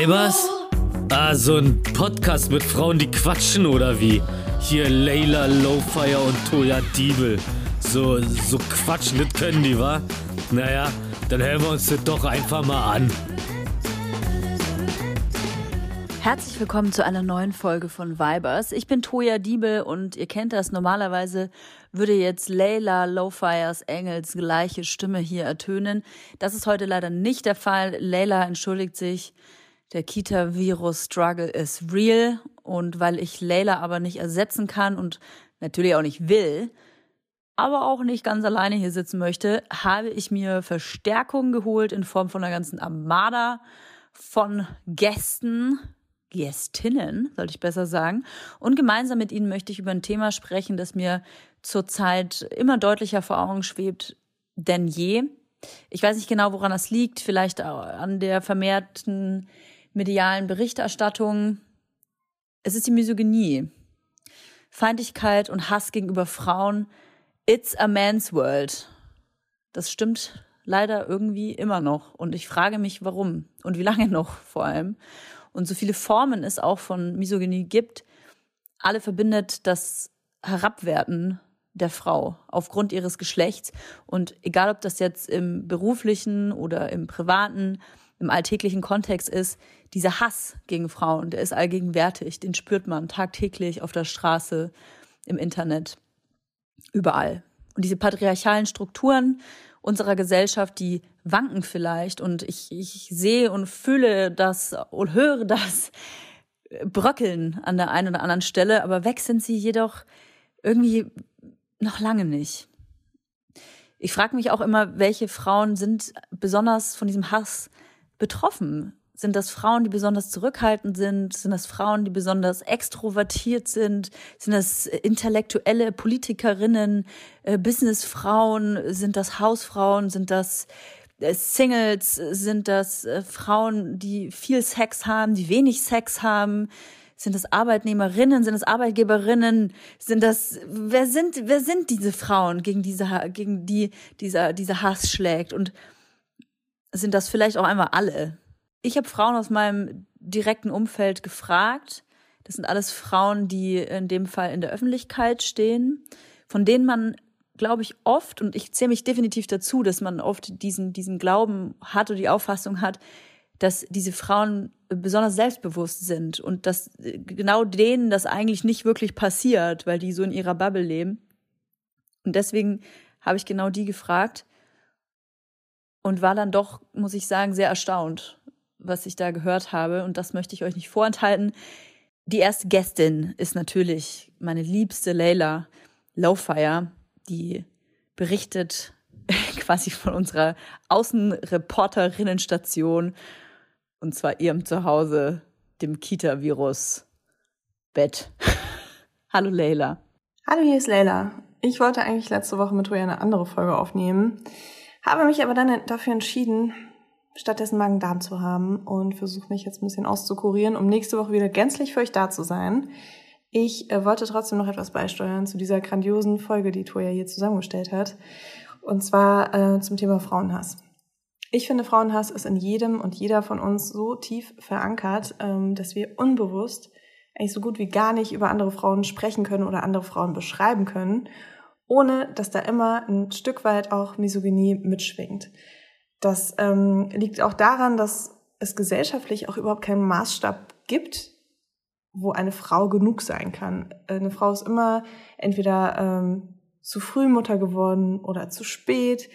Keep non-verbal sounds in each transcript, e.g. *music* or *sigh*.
Weibers? Ah, so ein Podcast mit Frauen, die quatschen oder wie? Hier Layla Lowfire und Toya Diebel. So, so quatschen, das können die, wa? Naja, dann hören wir uns das doch einfach mal an. Herzlich willkommen zu einer neuen Folge von Vibers. Ich bin Toya Diebel und ihr kennt das. Normalerweise würde jetzt Layla Lowfires Engels gleiche Stimme hier ertönen. Das ist heute leider nicht der Fall. Layla entschuldigt sich. Der Kita-Virus-Struggle ist real. Und weil ich Layla aber nicht ersetzen kann und natürlich auch nicht will, aber auch nicht ganz alleine hier sitzen möchte, habe ich mir Verstärkung geholt in Form von einer ganzen Armada von Gästen, Gästinnen, sollte ich besser sagen. Und gemeinsam mit Ihnen möchte ich über ein Thema sprechen, das mir zurzeit immer deutlicher vor Augen schwebt denn je. Ich weiß nicht genau, woran das liegt. Vielleicht an der vermehrten medialen Berichterstattung. Es ist die Misogynie. Feindlichkeit und Hass gegenüber Frauen. It's a man's world. Das stimmt leider irgendwie immer noch. Und ich frage mich, warum und wie lange *laughs* noch vor allem. Und so viele Formen es auch von Misogynie gibt, alle verbindet das Herabwerten der Frau aufgrund ihres Geschlechts. Und egal, ob das jetzt im beruflichen oder im privaten, im alltäglichen Kontext ist, dieser Hass gegen Frauen, der ist allgegenwärtig, den spürt man tagtäglich auf der Straße, im Internet, überall. Und diese patriarchalen Strukturen unserer Gesellschaft, die wanken vielleicht und ich, ich sehe und fühle das und höre das bröckeln an der einen oder anderen Stelle, aber weg sind sie jedoch irgendwie noch lange nicht. Ich frage mich auch immer, welche Frauen sind besonders von diesem Hass betroffen? Sind das Frauen, die besonders zurückhaltend sind? Sind das Frauen, die besonders extrovertiert sind? Sind das intellektuelle Politikerinnen, äh, Businessfrauen? Sind das Hausfrauen? Sind das äh, Singles? Sind das äh, Frauen, die viel Sex haben, die wenig Sex haben? Sind das Arbeitnehmerinnen? Sind das Arbeitgeberinnen? Sind das, wer sind, wer sind diese Frauen, gegen diese, gegen die dieser, dieser Hass schlägt? Und sind das vielleicht auch einmal alle? Ich habe Frauen aus meinem direkten Umfeld gefragt. Das sind alles Frauen, die in dem Fall in der Öffentlichkeit stehen, von denen man, glaube ich, oft, und ich zähle mich definitiv dazu, dass man oft diesen, diesen Glauben hat oder die Auffassung hat, dass diese Frauen besonders selbstbewusst sind und dass genau denen das eigentlich nicht wirklich passiert, weil die so in ihrer Bubble leben. Und deswegen habe ich genau die gefragt und war dann doch, muss ich sagen, sehr erstaunt, was ich da gehört habe. Und das möchte ich euch nicht vorenthalten. Die erste Gästin ist natürlich meine liebste Leila Lowfire, die berichtet *laughs* quasi von unserer Außenreporterinnenstation und zwar ihrem Zuhause, dem Kita-Virus-Bett. *laughs* Hallo Leila. Hallo, hier ist Leila. Ich wollte eigentlich letzte Woche mit Toya eine andere Folge aufnehmen, habe mich aber dann dafür entschieden, stattdessen Magen-Darm zu haben und versuche mich jetzt ein bisschen auszukurieren, um nächste Woche wieder gänzlich für euch da zu sein. Ich äh, wollte trotzdem noch etwas beisteuern zu dieser grandiosen Folge, die Toya hier zusammengestellt hat. Und zwar äh, zum Thema Frauenhass. Ich finde, Frauenhass ist in jedem und jeder von uns so tief verankert, ähm, dass wir unbewusst eigentlich so gut wie gar nicht über andere Frauen sprechen können oder andere Frauen beschreiben können, ohne dass da immer ein Stück weit auch Misogynie mitschwingt. Das ähm, liegt auch daran, dass es gesellschaftlich auch überhaupt keinen Maßstab gibt, wo eine Frau genug sein kann. Eine Frau ist immer entweder ähm, zu früh Mutter geworden oder zu spät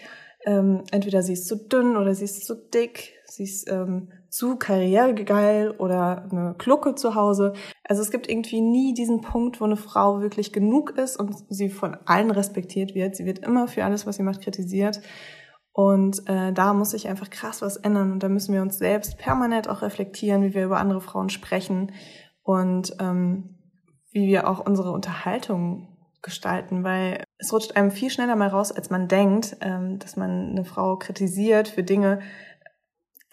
ähm, entweder sie ist zu dünn oder sie ist zu dick, sie ist ähm, zu karrieregeil oder eine Klucke zu Hause. Also es gibt irgendwie nie diesen Punkt, wo eine Frau wirklich genug ist und sie von allen respektiert wird. Sie wird immer für alles, was sie macht, kritisiert. Und äh, da muss sich einfach krass was ändern. Und da müssen wir uns selbst permanent auch reflektieren, wie wir über andere Frauen sprechen und ähm, wie wir auch unsere Unterhaltung gestalten, weil es rutscht einem viel schneller mal raus, als man denkt, ähm, dass man eine Frau kritisiert für Dinge,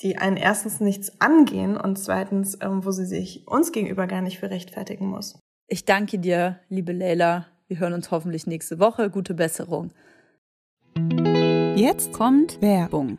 die einen erstens nichts angehen und zweitens, ähm, wo sie sich uns gegenüber gar nicht für rechtfertigen muss. Ich danke dir, liebe Leila. Wir hören uns hoffentlich nächste Woche. Gute Besserung. Jetzt kommt Werbung.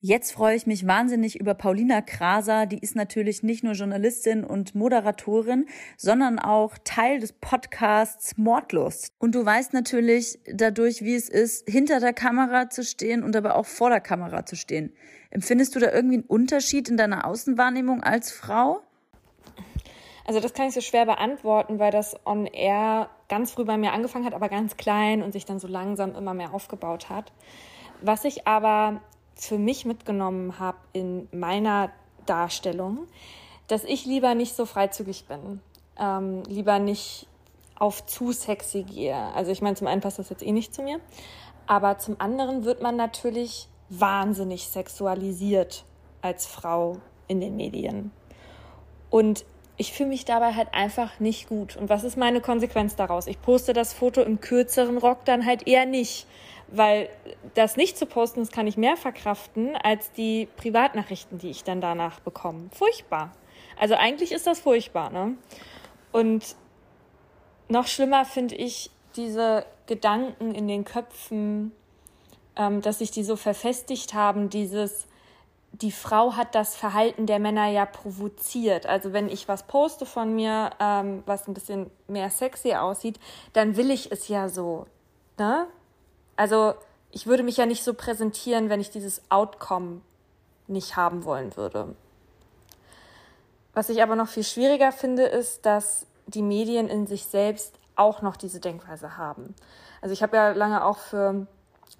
Jetzt freue ich mich wahnsinnig über Paulina Kraser. Die ist natürlich nicht nur Journalistin und Moderatorin, sondern auch Teil des Podcasts Mordlust. Und du weißt natürlich dadurch, wie es ist, hinter der Kamera zu stehen und aber auch vor der Kamera zu stehen. Empfindest du da irgendwie einen Unterschied in deiner Außenwahrnehmung als Frau? Also das kann ich so schwer beantworten, weil das on air ganz früh bei mir angefangen hat, aber ganz klein und sich dann so langsam immer mehr aufgebaut hat. Was ich aber für mich mitgenommen habe in meiner Darstellung, dass ich lieber nicht so freizügig bin, ähm, lieber nicht auf zu sexy gehe. Also ich meine, zum einen passt das jetzt eh nicht zu mir, aber zum anderen wird man natürlich wahnsinnig sexualisiert als Frau in den Medien. Und ich fühle mich dabei halt einfach nicht gut. Und was ist meine Konsequenz daraus? Ich poste das Foto im kürzeren Rock dann halt eher nicht, weil das nicht zu posten, das kann ich mehr verkraften als die Privatnachrichten, die ich dann danach bekomme. Furchtbar. Also eigentlich ist das furchtbar, ne? Und noch schlimmer finde ich diese Gedanken in den Köpfen, ähm, dass sich die so verfestigt haben, dieses, die Frau hat das Verhalten der Männer ja provoziert. Also wenn ich was poste von mir, ähm, was ein bisschen mehr sexy aussieht, dann will ich es ja so. Ne? Also ich würde mich ja nicht so präsentieren, wenn ich dieses Outcome nicht haben wollen würde. Was ich aber noch viel schwieriger finde, ist, dass die Medien in sich selbst auch noch diese Denkweise haben. Also ich habe ja lange auch für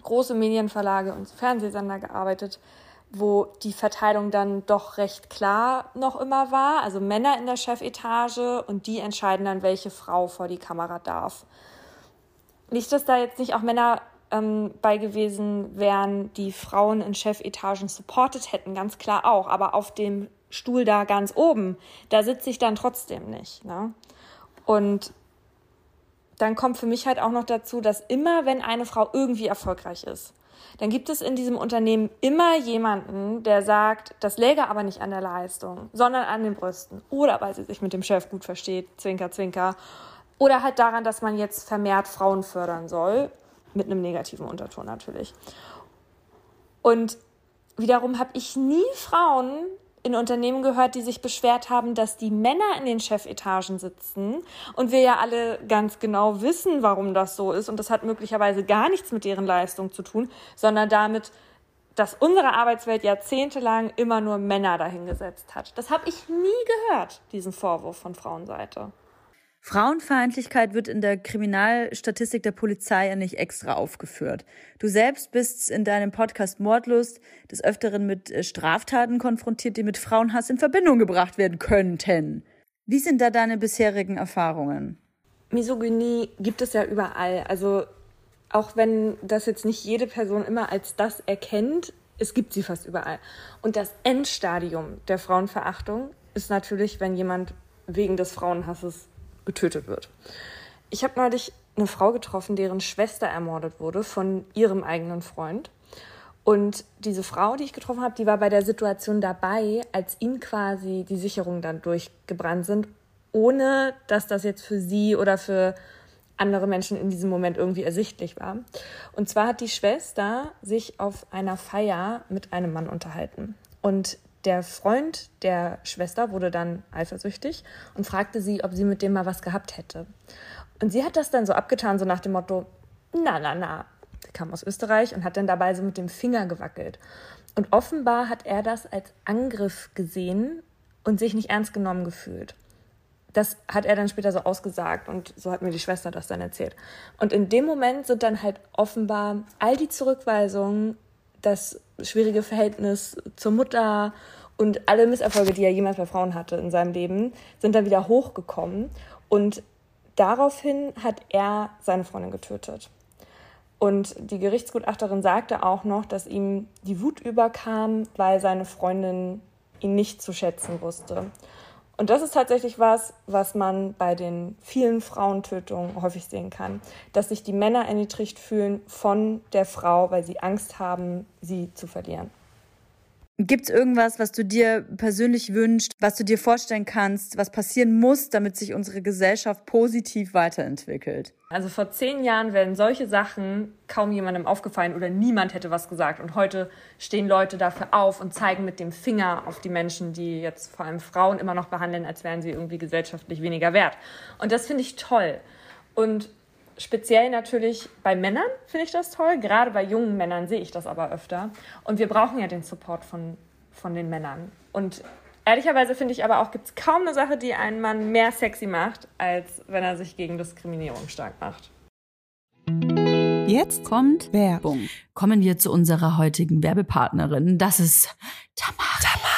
große Medienverlage und Fernsehsender gearbeitet, wo die Verteilung dann doch recht klar noch immer war. Also Männer in der Chefetage und die entscheiden dann, welche Frau vor die Kamera darf. Nicht, dass da jetzt nicht auch Männer ähm, bei gewesen wären, die Frauen in Chefetagen supportet hätten, ganz klar auch. Aber auf dem Stuhl da ganz oben, da sitze ich dann trotzdem nicht. Ne? Und dann kommt für mich halt auch noch dazu, dass immer, wenn eine Frau irgendwie erfolgreich ist, dann gibt es in diesem Unternehmen immer jemanden, der sagt, das läge aber nicht an der Leistung, sondern an den Brüsten. Oder weil sie sich mit dem Chef gut versteht, zwinker, zwinker. Oder halt daran, dass man jetzt vermehrt Frauen fördern soll mit einem negativen Unterton natürlich. Und wiederum habe ich nie Frauen in Unternehmen gehört, die sich beschwert haben, dass die Männer in den Chefetagen sitzen und wir ja alle ganz genau wissen, warum das so ist und das hat möglicherweise gar nichts mit deren Leistung zu tun, sondern damit, dass unsere Arbeitswelt jahrzehntelang immer nur Männer dahingesetzt hat. Das habe ich nie gehört, diesen Vorwurf von Frauenseite. Frauenfeindlichkeit wird in der Kriminalstatistik der Polizei ja nicht extra aufgeführt. Du selbst bist in deinem Podcast Mordlust des Öfteren mit äh, Straftaten konfrontiert, die mit Frauenhass in Verbindung gebracht werden könnten. Wie sind da deine bisherigen Erfahrungen? Misogynie gibt es ja überall. Also auch wenn das jetzt nicht jede Person immer als das erkennt, es gibt sie fast überall. Und das Endstadium der Frauenverachtung ist natürlich, wenn jemand wegen des Frauenhasses getötet wird. Ich habe neulich eine Frau getroffen, deren Schwester ermordet wurde von ihrem eigenen Freund. Und diese Frau, die ich getroffen habe, die war bei der Situation dabei, als ihm quasi die Sicherungen dann durchgebrannt sind, ohne dass das jetzt für sie oder für andere Menschen in diesem Moment irgendwie ersichtlich war. Und zwar hat die Schwester sich auf einer Feier mit einem Mann unterhalten. Und der Freund der Schwester wurde dann eifersüchtig und fragte sie, ob sie mit dem mal was gehabt hätte. Und sie hat das dann so abgetan, so nach dem Motto, na, na, na. Sie kam aus Österreich und hat dann dabei so mit dem Finger gewackelt. Und offenbar hat er das als Angriff gesehen und sich nicht ernst genommen gefühlt. Das hat er dann später so ausgesagt und so hat mir die Schwester das dann erzählt. Und in dem Moment sind dann halt offenbar all die Zurückweisungen das schwierige Verhältnis zur Mutter und alle Misserfolge, die er jemals bei Frauen hatte in seinem Leben, sind dann wieder hochgekommen. Und daraufhin hat er seine Freundin getötet. Und die Gerichtsgutachterin sagte auch noch, dass ihm die Wut überkam, weil seine Freundin ihn nicht zu schätzen wusste. Und das ist tatsächlich was, was man bei den vielen Frauentötungen häufig sehen kann, dass sich die Männer erniedrigt fühlen von der Frau, weil sie Angst haben, sie zu verlieren. Gibt es irgendwas, was du dir persönlich wünschst, was du dir vorstellen kannst, was passieren muss, damit sich unsere Gesellschaft positiv weiterentwickelt? Also vor zehn Jahren wären solche Sachen kaum jemandem aufgefallen oder niemand hätte was gesagt. Und heute stehen Leute dafür auf und zeigen mit dem Finger auf die Menschen, die jetzt vor allem Frauen immer noch behandeln, als wären sie irgendwie gesellschaftlich weniger wert. Und das finde ich toll. Und Speziell natürlich bei Männern finde ich das toll. Gerade bei jungen Männern sehe ich das aber öfter. Und wir brauchen ja den Support von, von den Männern. Und ehrlicherweise finde ich aber auch, gibt es kaum eine Sache, die einen Mann mehr sexy macht, als wenn er sich gegen Diskriminierung stark macht. Jetzt kommt Werbung. Kommen wir zu unserer heutigen Werbepartnerin. Das ist Tamara.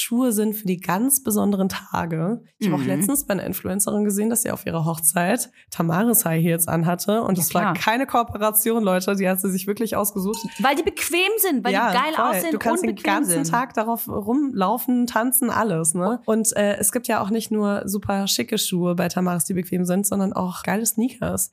Schuhe sind für die ganz besonderen Tage. Ich mhm. habe auch letztens bei einer Influencerin gesehen, dass sie auf ihrer Hochzeit Tamaris High Heels anhatte. Und es ja, war keine Kooperation, Leute. Die hat sie sich wirklich ausgesucht. Weil die bequem sind, weil ja, die geil voll. aussehen Du kannst den ganzen sind. Tag darauf rumlaufen, tanzen, alles. Ne? Und äh, es gibt ja auch nicht nur super schicke Schuhe bei Tamaris, die bequem sind, sondern auch geile Sneakers.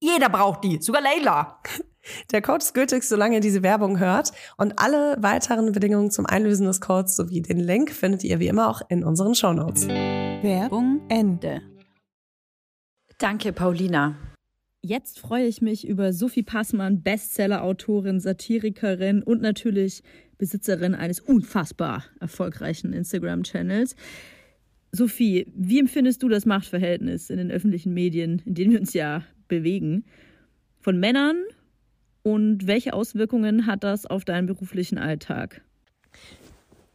jeder braucht die, sogar Leila. *laughs* Der Code ist gültig, solange ihr diese Werbung hört. Und alle weiteren Bedingungen zum Einlösen des Codes sowie den Link findet ihr wie immer auch in unseren Shownotes. Werbung Ende. Danke, Paulina. Jetzt freue ich mich über Sophie Passmann, Bestseller-Autorin, Satirikerin und natürlich Besitzerin eines unfassbar erfolgreichen Instagram-Channels. Sophie, wie empfindest du das Machtverhältnis in den öffentlichen Medien, in denen wir uns ja bewegen, von Männern und welche Auswirkungen hat das auf deinen beruflichen Alltag?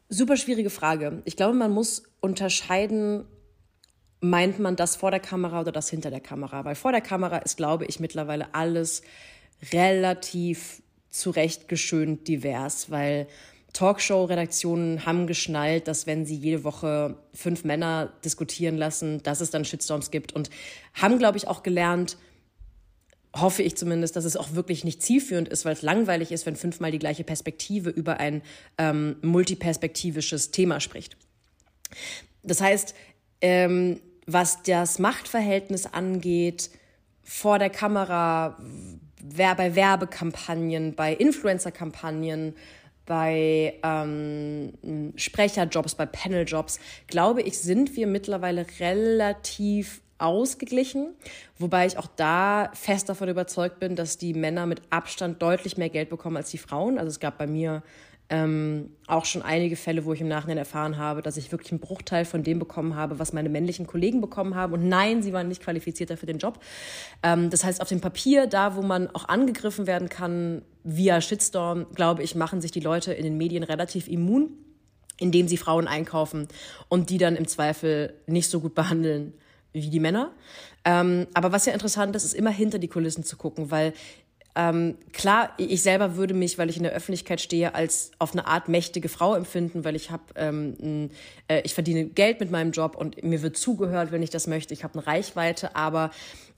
Super schwierige Frage. Ich glaube, man muss unterscheiden, meint man das vor der Kamera oder das hinter der Kamera? Weil vor der Kamera ist, glaube ich, mittlerweile alles relativ zurechtgeschönt divers, weil Talkshow-Redaktionen haben geschnallt, dass wenn sie jede Woche fünf Männer diskutieren lassen, dass es dann Shitstorms gibt und haben, glaube ich, auch gelernt, hoffe ich zumindest, dass es auch wirklich nicht zielführend ist, weil es langweilig ist, wenn fünfmal die gleiche Perspektive über ein ähm, multiperspektivisches Thema spricht. Das heißt, ähm, was das Machtverhältnis angeht, vor der Kamera, bei Werbekampagnen, bei Influencer-Kampagnen, bei ähm, Sprecherjobs, bei Paneljobs, glaube ich, sind wir mittlerweile relativ ausgeglichen, wobei ich auch da fest davon überzeugt bin, dass die Männer mit Abstand deutlich mehr Geld bekommen als die Frauen. Also es gab bei mir ähm, auch schon einige Fälle, wo ich im Nachhinein erfahren habe, dass ich wirklich einen Bruchteil von dem bekommen habe, was meine männlichen Kollegen bekommen haben. Und nein, sie waren nicht qualifizierter für den Job. Ähm, das heißt, auf dem Papier, da wo man auch angegriffen werden kann via Shitstorm, glaube ich, machen sich die Leute in den Medien relativ immun, indem sie Frauen einkaufen und die dann im Zweifel nicht so gut behandeln wie die Männer. Ähm, aber was ja interessant ist, ist immer hinter die Kulissen zu gucken, weil ähm, klar, ich selber würde mich, weil ich in der Öffentlichkeit stehe, als auf eine Art mächtige Frau empfinden, weil ich habe, ähm, äh, ich verdiene Geld mit meinem Job und mir wird zugehört, wenn ich das möchte. Ich habe eine Reichweite, aber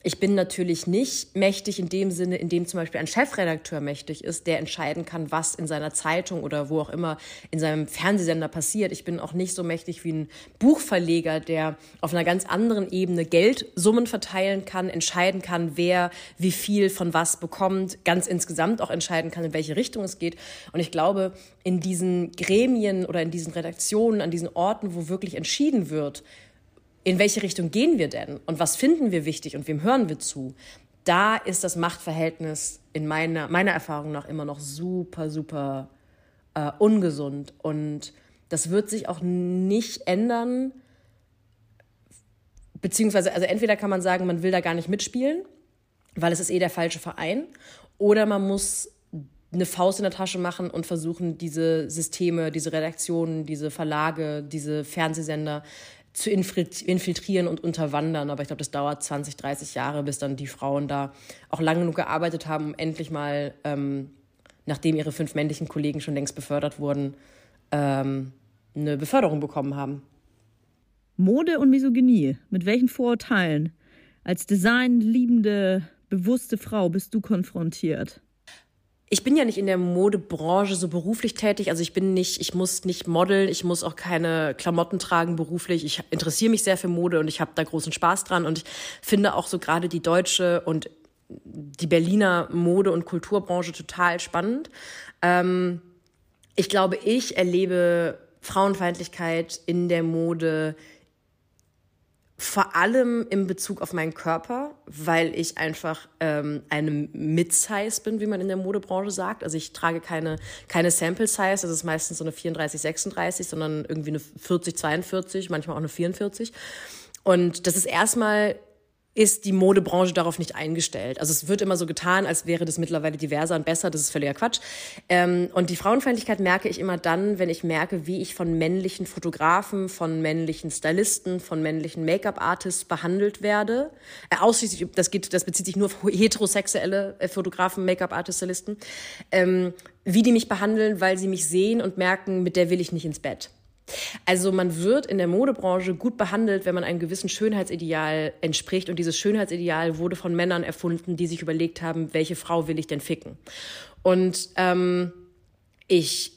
ich bin natürlich nicht mächtig in dem Sinne, in dem zum Beispiel ein Chefredakteur mächtig ist, der entscheiden kann, was in seiner Zeitung oder wo auch immer in seinem Fernsehsender passiert. Ich bin auch nicht so mächtig wie ein Buchverleger, der auf einer ganz anderen Ebene Geldsummen verteilen kann, entscheiden kann, wer wie viel von was bekommt, ganz insgesamt auch entscheiden kann, in welche Richtung es geht. Und ich glaube, in diesen Gremien oder in diesen Redaktionen, an diesen Orten, wo wirklich entschieden wird, in welche Richtung gehen wir denn und was finden wir wichtig und wem hören wir zu, da ist das Machtverhältnis in meiner, meiner Erfahrung nach immer noch super, super äh, ungesund. Und das wird sich auch nicht ändern. Beziehungsweise, also entweder kann man sagen, man will da gar nicht mitspielen, weil es ist eh der falsche Verein, oder man muss eine Faust in der Tasche machen und versuchen, diese Systeme, diese Redaktionen, diese Verlage, diese Fernsehsender zu infiltrieren und unterwandern. Aber ich glaube, das dauert 20, 30 Jahre, bis dann die Frauen da auch lange genug gearbeitet haben, um endlich mal, ähm, nachdem ihre fünf männlichen Kollegen schon längst befördert wurden, ähm, eine Beförderung bekommen haben. Mode und Misogynie. Mit welchen Vorurteilen als designliebende, bewusste Frau bist du konfrontiert? Ich bin ja nicht in der Modebranche so beruflich tätig. Also ich bin nicht, ich muss nicht modeln, ich muss auch keine Klamotten tragen beruflich. Ich interessiere mich sehr für Mode und ich habe da großen Spaß dran. Und ich finde auch so gerade die deutsche und die Berliner Mode- und Kulturbranche total spannend. Ähm, ich glaube, ich erlebe Frauenfeindlichkeit in der Mode vor allem in Bezug auf meinen Körper, weil ich einfach ähm, eine Mid-Size bin, wie man in der Modebranche sagt. Also ich trage keine, keine Sample-Size, das ist meistens so eine 34, 36, sondern irgendwie eine 40, 42, manchmal auch eine 44. Und das ist erstmal ist die Modebranche darauf nicht eingestellt. Also es wird immer so getan, als wäre das mittlerweile diverser und besser. Das ist völliger Quatsch. Ähm, und die Frauenfeindlichkeit merke ich immer dann, wenn ich merke, wie ich von männlichen Fotografen, von männlichen Stylisten, von männlichen Make-up-Artists behandelt werde. Äh, ausschließlich, das geht, das bezieht sich nur auf heterosexuelle äh, Fotografen, Make-up-Artists, Stylisten. Ähm, wie die mich behandeln, weil sie mich sehen und merken, mit der will ich nicht ins Bett. Also man wird in der Modebranche gut behandelt, wenn man einem gewissen Schönheitsideal entspricht. Und dieses Schönheitsideal wurde von Männern erfunden, die sich überlegt haben, welche Frau will ich denn ficken. Und ähm, ich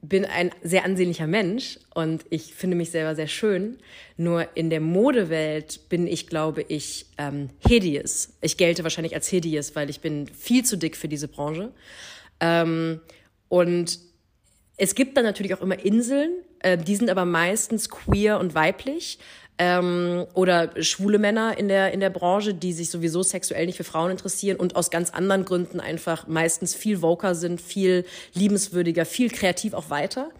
bin ein sehr ansehnlicher Mensch und ich finde mich selber sehr schön. Nur in der Modewelt bin ich, glaube ich, ähm, hideous. Ich gelte wahrscheinlich als hideous, weil ich bin viel zu dick für diese Branche. Ähm, und es gibt dann natürlich auch immer Inseln, äh, die sind aber meistens queer und weiblich. Ähm, oder schwule Männer in der, in der Branche, die sich sowieso sexuell nicht für Frauen interessieren und aus ganz anderen Gründen einfach meistens viel voker sind, viel liebenswürdiger, viel kreativ auch weiter.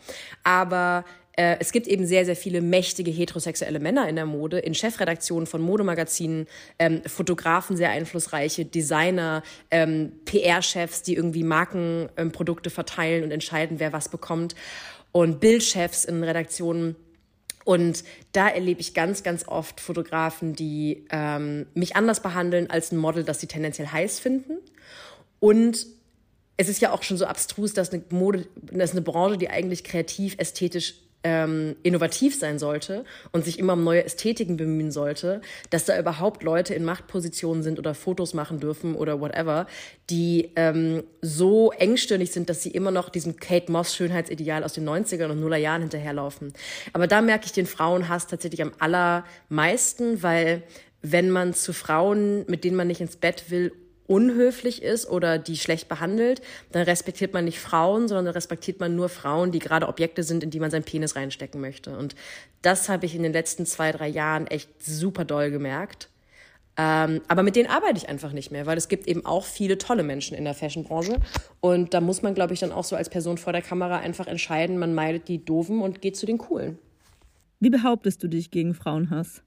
Aber äh, es gibt eben sehr, sehr viele mächtige heterosexuelle Männer in der Mode, in Chefredaktionen von Modemagazinen, ähm, Fotografen, sehr einflussreiche, Designer, ähm, PR-Chefs, die irgendwie Markenprodukte ähm, verteilen und entscheiden, wer was bekommt und Bildchefs in Redaktionen. Und da erlebe ich ganz, ganz oft Fotografen, die ähm, mich anders behandeln als ein Model, das sie tendenziell heiß finden. Und es ist ja auch schon so abstrus, dass eine Mode, dass eine Branche, die eigentlich kreativ, ästhetisch ähm, innovativ sein sollte und sich immer um neue Ästhetiken bemühen sollte, dass da überhaupt Leute in Machtpositionen sind oder Fotos machen dürfen oder whatever, die ähm, so engstirnig sind, dass sie immer noch diesem Kate Moss Schönheitsideal aus den 90ern und Nullerjahren hinterherlaufen. Aber da merke ich den Frauenhass tatsächlich am allermeisten, weil wenn man zu Frauen, mit denen man nicht ins Bett will, unhöflich ist oder die schlecht behandelt, dann respektiert man nicht Frauen, sondern respektiert man nur Frauen, die gerade Objekte sind, in die man seinen Penis reinstecken möchte. Und das habe ich in den letzten zwei, drei Jahren echt super doll gemerkt. Ähm, aber mit denen arbeite ich einfach nicht mehr, weil es gibt eben auch viele tolle Menschen in der Fashionbranche. Und da muss man, glaube ich, dann auch so als Person vor der Kamera einfach entscheiden, man meidet die Doofen und geht zu den Coolen. Wie behauptest du dich gegen Frauenhass?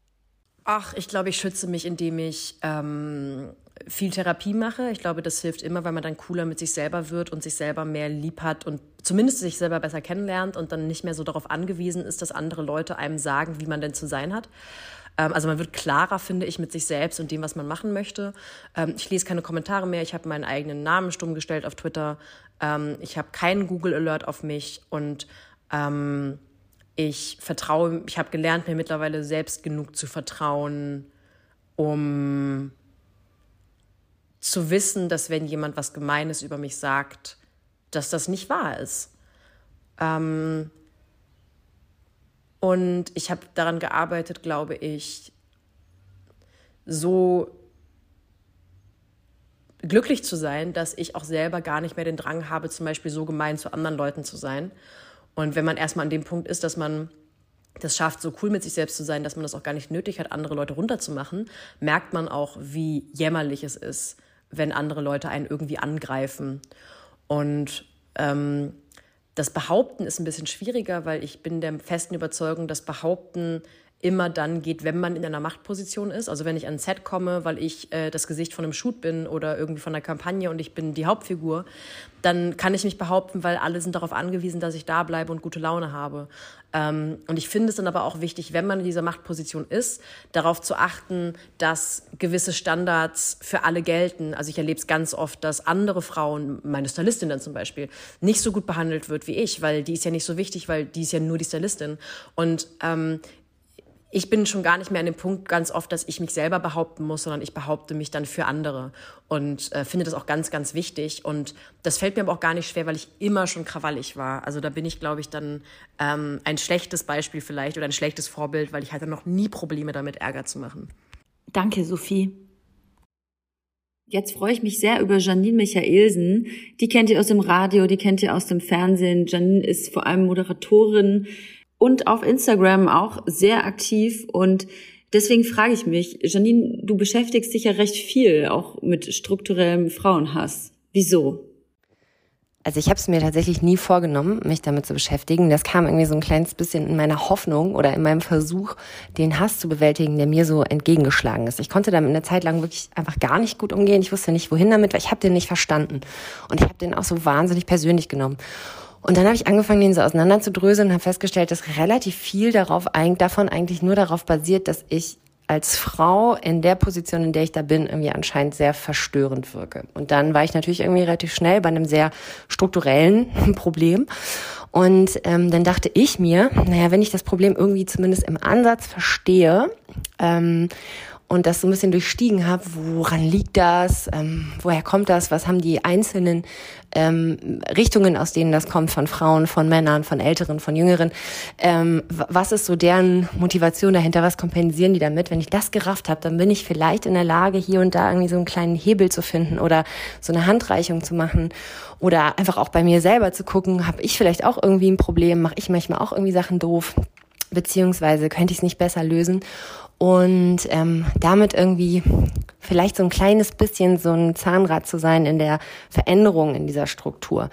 Ach, ich glaube, ich schütze mich, indem ich ähm, viel Therapie mache. Ich glaube, das hilft immer, weil man dann cooler mit sich selber wird und sich selber mehr lieb hat und zumindest sich selber besser kennenlernt und dann nicht mehr so darauf angewiesen ist, dass andere Leute einem sagen, wie man denn zu sein hat. Ähm, also man wird klarer, finde ich, mit sich selbst und dem, was man machen möchte. Ähm, ich lese keine Kommentare mehr. Ich habe meinen eigenen Namen stumm gestellt auf Twitter. Ähm, ich habe keinen Google Alert auf mich und ich vertraue, ich habe gelernt, mir mittlerweile selbst genug zu vertrauen, um zu wissen, dass wenn jemand was Gemeines über mich sagt, dass das nicht wahr ist. Ähm und ich habe daran gearbeitet, glaube ich, so glücklich zu sein, dass ich auch selber gar nicht mehr den Drang habe, zum Beispiel so gemein zu anderen Leuten zu sein. Und wenn man erstmal an dem Punkt ist, dass man das schafft, so cool mit sich selbst zu sein, dass man das auch gar nicht nötig hat, andere Leute runterzumachen, merkt man auch, wie jämmerlich es ist, wenn andere Leute einen irgendwie angreifen. Und ähm, das Behaupten ist ein bisschen schwieriger, weil ich bin der festen Überzeugung, dass Behaupten immer dann geht, wenn man in einer Machtposition ist. Also wenn ich an ein Set komme, weil ich äh, das Gesicht von einem Shoot bin oder irgendwie von einer Kampagne und ich bin die Hauptfigur, dann kann ich mich behaupten, weil alle sind darauf angewiesen, dass ich da bleibe und gute Laune habe. Ähm, und ich finde es dann aber auch wichtig, wenn man in dieser Machtposition ist, darauf zu achten, dass gewisse Standards für alle gelten. Also ich erlebe es ganz oft, dass andere Frauen, meine Stylistin dann zum Beispiel, nicht so gut behandelt wird wie ich, weil die ist ja nicht so wichtig, weil die ist ja nur die Stylistin. Und ähm, ich bin schon gar nicht mehr an dem Punkt ganz oft, dass ich mich selber behaupten muss, sondern ich behaupte mich dann für andere und äh, finde das auch ganz, ganz wichtig. Und das fällt mir aber auch gar nicht schwer, weil ich immer schon krawallig war. Also da bin ich, glaube ich, dann ähm, ein schlechtes Beispiel vielleicht oder ein schlechtes Vorbild, weil ich hatte noch nie Probleme damit, Ärger zu machen. Danke, Sophie. Jetzt freue ich mich sehr über Janine Michaelsen. Die kennt ihr aus dem Radio, die kennt ihr aus dem Fernsehen. Janine ist vor allem Moderatorin und auf Instagram auch sehr aktiv und deswegen frage ich mich, Janine, du beschäftigst dich ja recht viel auch mit strukturellem Frauenhass. Wieso? Also ich habe es mir tatsächlich nie vorgenommen, mich damit zu beschäftigen. Das kam irgendwie so ein kleines bisschen in meiner Hoffnung oder in meinem Versuch, den Hass zu bewältigen, der mir so entgegengeschlagen ist. Ich konnte damit eine Zeit lang wirklich einfach gar nicht gut umgehen. Ich wusste nicht, wohin damit, weil ich habe den nicht verstanden. Und ich habe den auch so wahnsinnig persönlich genommen. Und dann habe ich angefangen, den so auseinanderzudröseln und habe festgestellt, dass relativ viel darauf, davon eigentlich nur darauf basiert, dass ich als Frau in der Position, in der ich da bin, irgendwie anscheinend sehr verstörend wirke. Und dann war ich natürlich irgendwie relativ schnell bei einem sehr strukturellen *laughs* Problem. Und ähm, dann dachte ich mir, naja, wenn ich das Problem irgendwie zumindest im Ansatz verstehe, ähm, und das so ein bisschen durchstiegen habe, woran liegt das, ähm, woher kommt das, was haben die einzelnen ähm, Richtungen, aus denen das kommt, von Frauen, von Männern, von Älteren, von Jüngeren, ähm, was ist so deren Motivation dahinter, was kompensieren die damit? Wenn ich das gerafft habe, dann bin ich vielleicht in der Lage, hier und da irgendwie so einen kleinen Hebel zu finden oder so eine Handreichung zu machen oder einfach auch bei mir selber zu gucken, habe ich vielleicht auch irgendwie ein Problem, mache ich manchmal auch irgendwie Sachen doof beziehungsweise könnte ich es nicht besser lösen und ähm, damit irgendwie vielleicht so ein kleines bisschen so ein Zahnrad zu sein in der Veränderung in dieser Struktur.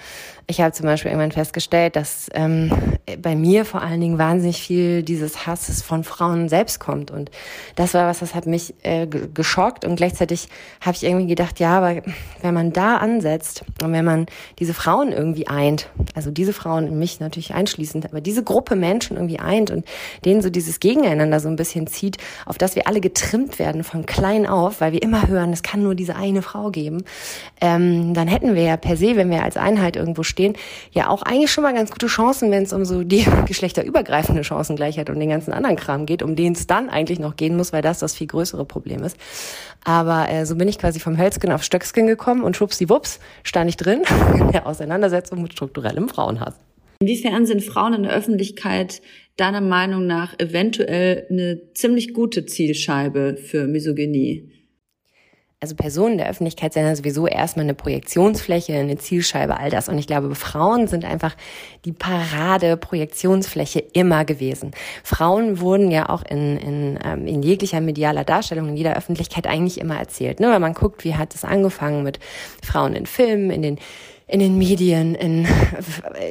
Ich habe zum Beispiel irgendwann festgestellt, dass ähm, bei mir vor allen Dingen wahnsinnig viel dieses Hasses von Frauen selbst kommt. Und das war was, das hat mich äh, geschockt. Und gleichzeitig habe ich irgendwie gedacht, ja, aber wenn man da ansetzt und wenn man diese Frauen irgendwie eint, also diese Frauen, mich natürlich einschließend, aber diese Gruppe Menschen irgendwie eint und denen so dieses Gegeneinander so ein bisschen zieht, auf das wir alle getrimmt werden von klein auf, weil wir immer hören, es kann nur diese eine Frau geben, ähm, dann hätten wir ja per se, wenn wir als Einheit irgendwo stehen, stehen, ja auch eigentlich schon mal ganz gute Chancen, wenn es um so *laughs* die geschlechterübergreifende Chancengleichheit und den ganzen anderen Kram geht, um den es dann eigentlich noch gehen muss, weil das das viel größere Problem ist. Aber äh, so bin ich quasi vom Hölzgen auf Stöckskin gekommen und schwuppsdiwupps stand ich drin *laughs* in der Auseinandersetzung mit strukturellem Frauenhass. Inwiefern sind Frauen in der Öffentlichkeit deiner Meinung nach eventuell eine ziemlich gute Zielscheibe für Misogynie? Also Personen der Öffentlichkeit sind ja sowieso erstmal eine Projektionsfläche, eine Zielscheibe, all das. Und ich glaube, Frauen sind einfach die Parade-Projektionsfläche immer gewesen. Frauen wurden ja auch in, in, ähm, in jeglicher medialer Darstellung, in jeder Öffentlichkeit eigentlich immer erzählt. Ne? Wenn man guckt, wie hat es angefangen mit Frauen in Filmen, in den in den Medien, in,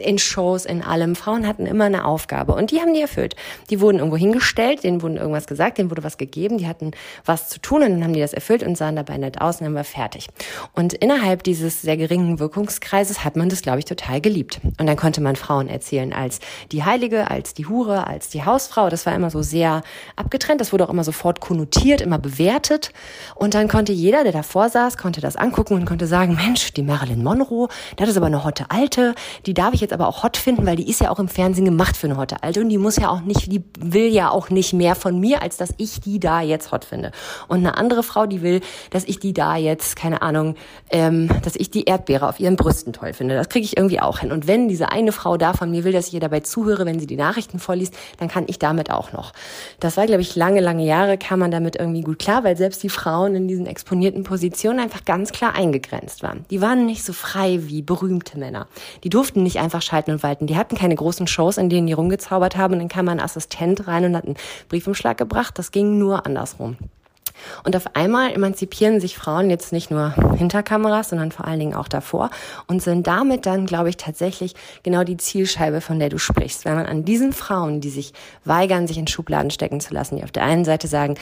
in Shows, in allem. Frauen hatten immer eine Aufgabe und die haben die erfüllt. Die wurden irgendwo hingestellt, denen wurden irgendwas gesagt, denen wurde was gegeben, die hatten was zu tun und dann haben die das erfüllt und sahen dabei nett aus und dann war fertig. Und innerhalb dieses sehr geringen Wirkungskreises hat man das, glaube ich, total geliebt. Und dann konnte man Frauen erzählen als die Heilige, als die Hure, als die Hausfrau. Das war immer so sehr abgetrennt. Das wurde auch immer sofort konnotiert, immer bewertet. Und dann konnte jeder, der davor saß, konnte das angucken und konnte sagen, Mensch, die Marilyn Monroe, das ist aber eine hotte Alte, die darf ich jetzt aber auch hot finden, weil die ist ja auch im Fernsehen gemacht für eine hotte Alte und die muss ja auch nicht, die will ja auch nicht mehr von mir, als dass ich die da jetzt hot finde. Und eine andere Frau, die will, dass ich die da jetzt, keine Ahnung, ähm, dass ich die Erdbeere auf ihren Brüsten toll finde. Das kriege ich irgendwie auch hin. Und wenn diese eine Frau da von mir will, dass ich ihr dabei zuhöre, wenn sie die Nachrichten vorliest, dann kann ich damit auch noch. Das war, glaube ich, lange, lange Jahre kam man damit irgendwie gut klar, weil selbst die Frauen in diesen exponierten Positionen einfach ganz klar eingegrenzt waren. Die waren nicht so frei wie wie berühmte Männer. Die durften nicht einfach schalten und walten. Die hatten keine großen Shows, in denen die rumgezaubert haben und dann kam ein Assistent rein und hat einen Briefumschlag gebracht. Das ging nur andersrum. Und auf einmal emanzipieren sich Frauen jetzt nicht nur hinter Kameras, sondern vor allen Dingen auch davor und sind damit dann, glaube ich, tatsächlich genau die Zielscheibe, von der du sprichst. Wenn man an diesen Frauen, die sich weigern, sich in Schubladen stecken zu lassen, die auf der einen Seite sagen,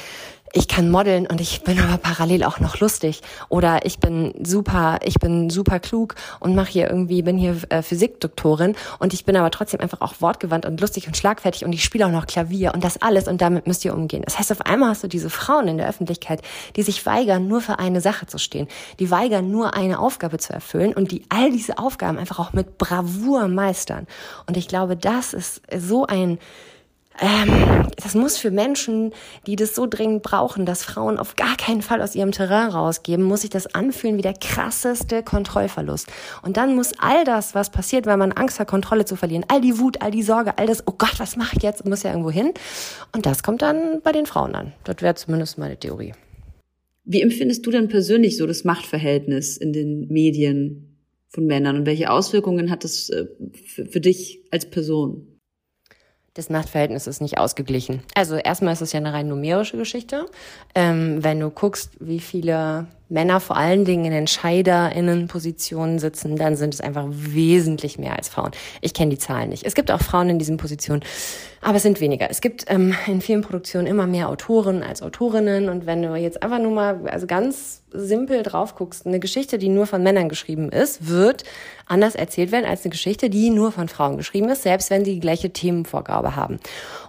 ich kann modeln und ich bin aber parallel auch noch lustig oder ich bin super, ich bin super klug und mache hier irgendwie, bin hier äh, Physikdoktorin und ich bin aber trotzdem einfach auch wortgewandt und lustig und schlagfertig und ich spiele auch noch Klavier und das alles und damit müsst ihr umgehen. Das heißt, auf einmal hast du diese Frauen in der Öffentlichkeit, die sich weigern, nur für eine Sache zu stehen, die weigern, nur eine Aufgabe zu erfüllen und die all diese Aufgaben einfach auch mit Bravour meistern. Und ich glaube, das ist so ein ähm, das muss für Menschen, die das so dringend brauchen, dass Frauen auf gar keinen Fall aus ihrem Terrain rausgeben, muss sich das anfühlen wie der krasseste Kontrollverlust. Und dann muss all das, was passiert, weil man Angst hat, Kontrolle zu verlieren, all die Wut, all die Sorge, all das, oh Gott, was mache ich jetzt, muss ja irgendwo hin. Und das kommt dann bei den Frauen an. Das wäre zumindest meine Theorie. Wie empfindest du denn persönlich so das Machtverhältnis in den Medien von Männern und welche Auswirkungen hat das äh, für dich als Person? Das Machtverhältnis ist nicht ausgeglichen. Also erstmal ist es ja eine rein numerische Geschichte. Ähm, wenn du guckst, wie viele Männer vor allen Dingen in EntscheiderInnen-Positionen sitzen, dann sind es einfach wesentlich mehr als Frauen. Ich kenne die Zahlen nicht. Es gibt auch Frauen in diesen Positionen, aber es sind weniger. Es gibt ähm, in vielen Produktionen immer mehr Autoren als Autorinnen und wenn du jetzt einfach nur mal, also ganz simpel drauf guckst, eine Geschichte, die nur von Männern geschrieben ist, wird anders erzählt werden als eine Geschichte, die nur von Frauen geschrieben ist, selbst wenn sie die gleiche Themenvorgabe haben.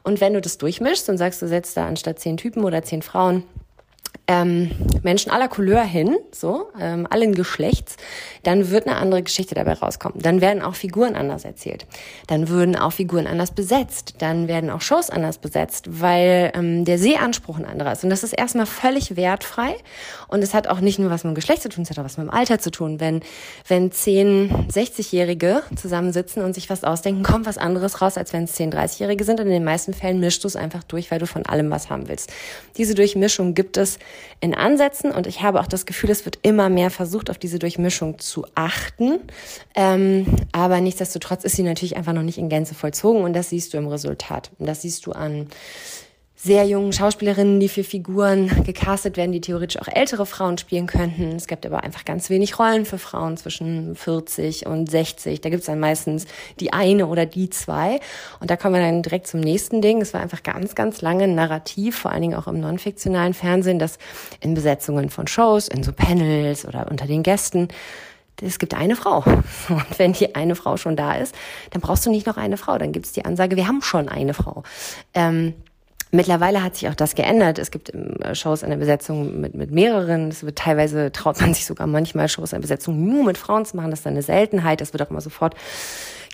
Und wenn du das durchmischst und sagst, du setzt da anstatt zehn Typen oder zehn Frauen ähm, Menschen aller Couleur hin, so, ähm, allen Geschlechts, dann wird eine andere Geschichte dabei rauskommen. Dann werden auch Figuren anders erzählt. Dann würden auch Figuren anders besetzt. Dann werden auch Shows anders besetzt, weil ähm, der Sehanspruch ein anderer ist. Und das ist erstmal völlig wertfrei. Und es hat auch nicht nur was mit dem Geschlecht zu tun, es hat auch was mit dem Alter zu tun. Wenn, wenn zehn 60-Jährige zusammensitzen und sich was ausdenken, kommt was anderes raus, als wenn es zehn 30-Jährige sind. Und in den meisten Fällen mischst du es einfach durch, weil du von allem was haben willst. Diese Durchmischung gibt es in Ansätzen und ich habe auch das Gefühl, es wird immer mehr versucht, auf diese Durchmischung zu achten. Ähm, aber nichtsdestotrotz ist sie natürlich einfach noch nicht in Gänze vollzogen und das siehst du im Resultat. Und das siehst du an sehr jungen Schauspielerinnen, die für Figuren gecastet werden, die theoretisch auch ältere Frauen spielen könnten. Es gibt aber einfach ganz wenig Rollen für Frauen zwischen 40 und 60. Da gibt es dann meistens die eine oder die zwei. Und da kommen wir dann direkt zum nächsten Ding. Es war einfach ganz, ganz lange ein Narrativ, vor allen Dingen auch im non-fiktionalen Fernsehen, dass in Besetzungen von Shows, in so Panels oder unter den Gästen es gibt eine Frau. *laughs* Und wenn die eine Frau schon da ist, dann brauchst du nicht noch eine Frau. Dann gibt es die Ansage, wir haben schon eine Frau. Ähm, Mittlerweile hat sich auch das geändert. Es gibt ähm, Shows in der Besetzung mit, mit mehreren. Es wird teilweise traut man *laughs* sich sogar manchmal Shows in der Besetzung nur mit Frauen zu machen. Das ist eine Seltenheit. Das wird auch immer sofort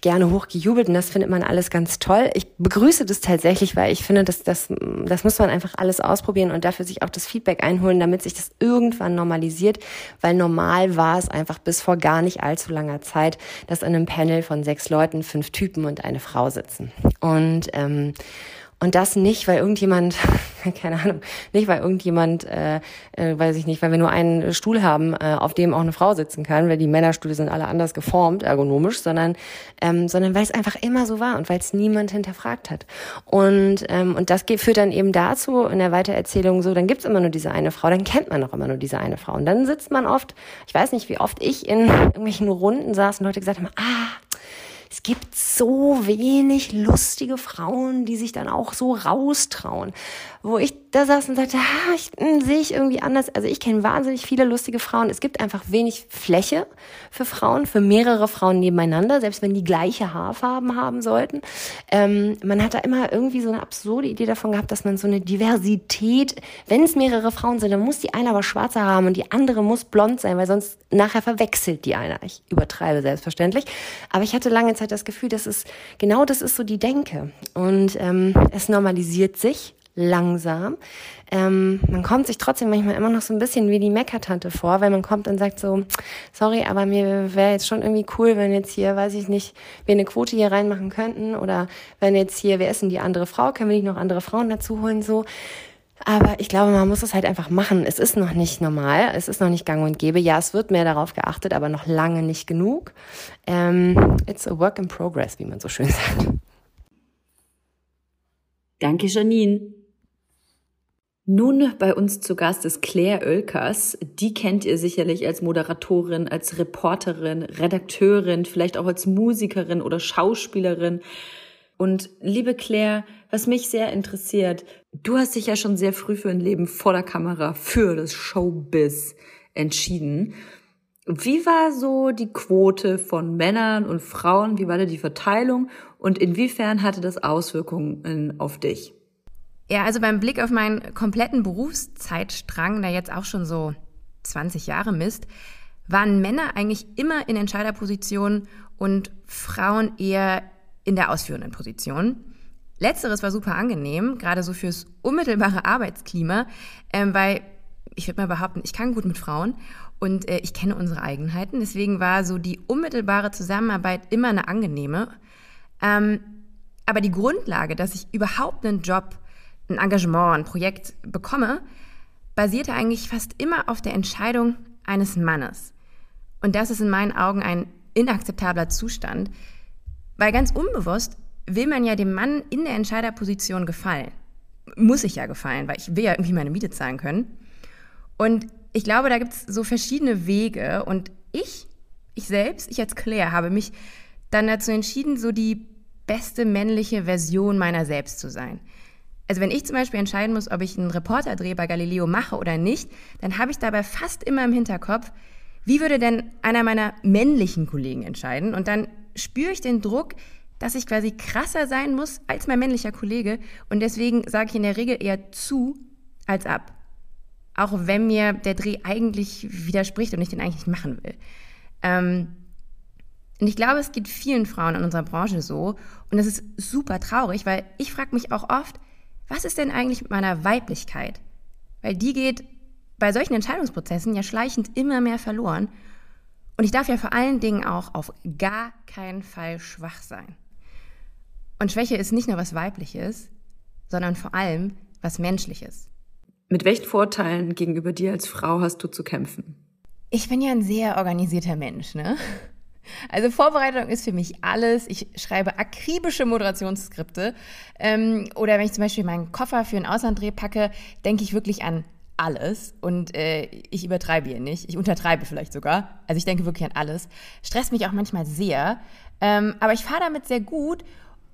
gerne hochgejubelt und das findet man alles ganz toll. Ich begrüße das tatsächlich, weil ich finde, dass das, das muss man einfach alles ausprobieren und dafür sich auch das Feedback einholen, damit sich das irgendwann normalisiert, weil normal war es einfach bis vor gar nicht allzu langer Zeit, dass in einem Panel von sechs Leuten fünf Typen und eine Frau sitzen. Und ähm, und das nicht, weil irgendjemand, *laughs* keine Ahnung, nicht weil irgendjemand, äh, äh, weiß ich nicht, weil wir nur einen Stuhl haben, äh, auf dem auch eine Frau sitzen kann, weil die Männerstühle sind alle anders geformt, ergonomisch, sondern, ähm, sondern weil es einfach immer so war und weil es niemand hinterfragt hat. Und, ähm, und das führt dann eben dazu in der Weitererzählung so, dann gibt's immer nur diese eine Frau, dann kennt man auch immer nur diese eine Frau. Und dann sitzt man oft, ich weiß nicht, wie oft ich in *laughs* irgendwelchen Runden saß und Leute gesagt haben, ah, es gibt so wenig lustige Frauen, die sich dann auch so raustrauen. Wo ich da saß und sagte, ah, ich, hm, sehe ich irgendwie anders. Also ich kenne wahnsinnig viele lustige Frauen. Es gibt einfach wenig Fläche für Frauen, für mehrere Frauen nebeneinander, selbst wenn die gleiche Haarfarben haben sollten. Ähm, man hat da immer irgendwie so eine absurde Idee davon gehabt, dass man so eine Diversität, wenn es mehrere Frauen sind, dann muss die eine aber schwarze haben und die andere muss blond sein, weil sonst nachher verwechselt die eine. Ich übertreibe selbstverständlich. Aber ich hatte lange Zeit das Gefühl, dass es genau das ist so die Denke. Und ähm, es normalisiert sich langsam. Ähm, man kommt sich trotzdem manchmal immer noch so ein bisschen wie die Meckertante vor, weil man kommt und sagt so, sorry, aber mir wäre jetzt schon irgendwie cool, wenn jetzt hier, weiß ich nicht, wir eine Quote hier reinmachen könnten oder wenn jetzt hier, wer ist denn die andere Frau, können wir nicht noch andere Frauen dazu holen, so. Aber ich glaube, man muss es halt einfach machen. Es ist noch nicht normal, es ist noch nicht gang und gäbe. Ja, es wird mehr darauf geachtet, aber noch lange nicht genug. Ähm, it's a work in progress, wie man so schön sagt. Danke, Janine. Nun bei uns zu Gast ist Claire Oelkers. Die kennt ihr sicherlich als Moderatorin, als Reporterin, Redakteurin, vielleicht auch als Musikerin oder Schauspielerin. Und liebe Claire, was mich sehr interessiert, du hast dich ja schon sehr früh für ein Leben vor der Kamera, für das Showbiz entschieden. Wie war so die Quote von Männern und Frauen? Wie war da die Verteilung? Und inwiefern hatte das Auswirkungen auf dich? Ja, also beim Blick auf meinen kompletten Berufszeitstrang, der jetzt auch schon so 20 Jahre misst, waren Männer eigentlich immer in Entscheiderpositionen und Frauen eher in der ausführenden Position. Letzteres war super angenehm, gerade so fürs unmittelbare Arbeitsklima, ähm, weil ich würde mal behaupten, ich kann gut mit Frauen und äh, ich kenne unsere Eigenheiten. Deswegen war so die unmittelbare Zusammenarbeit immer eine angenehme. Ähm, aber die Grundlage, dass ich überhaupt einen Job ein Engagement, ein Projekt bekomme, basierte eigentlich fast immer auf der Entscheidung eines Mannes. Und das ist in meinen Augen ein inakzeptabler Zustand, weil ganz unbewusst will man ja dem Mann in der Entscheiderposition gefallen. Muss ich ja gefallen, weil ich will ja irgendwie meine Miete zahlen können. Und ich glaube, da gibt es so verschiedene Wege und ich, ich selbst, ich als Claire, habe mich dann dazu entschieden, so die beste männliche Version meiner selbst zu sein. Also wenn ich zum Beispiel entscheiden muss, ob ich einen Reporterdreh bei Galileo mache oder nicht, dann habe ich dabei fast immer im Hinterkopf, wie würde denn einer meiner männlichen Kollegen entscheiden? Und dann spüre ich den Druck, dass ich quasi krasser sein muss als mein männlicher Kollege. Und deswegen sage ich in der Regel eher zu als ab. Auch wenn mir der Dreh eigentlich widerspricht und ich den eigentlich nicht machen will. Ähm, und ich glaube, es geht vielen Frauen in unserer Branche so. Und das ist super traurig, weil ich frage mich auch oft, was ist denn eigentlich mit meiner Weiblichkeit? Weil die geht bei solchen Entscheidungsprozessen ja schleichend immer mehr verloren. Und ich darf ja vor allen Dingen auch auf gar keinen Fall schwach sein. Und Schwäche ist nicht nur was Weibliches, sondern vor allem was Menschliches. Mit welchen Vorteilen gegenüber dir als Frau hast du zu kämpfen? Ich bin ja ein sehr organisierter Mensch, ne? Also Vorbereitung ist für mich alles. Ich schreibe akribische Moderationsskripte. Ähm, oder wenn ich zum Beispiel meinen Koffer für einen Auslanddreh packe, denke ich wirklich an alles. Und äh, ich übertreibe hier nicht. Ich untertreibe vielleicht sogar. Also ich denke wirklich an alles. Stresst mich auch manchmal sehr. Ähm, aber ich fahre damit sehr gut.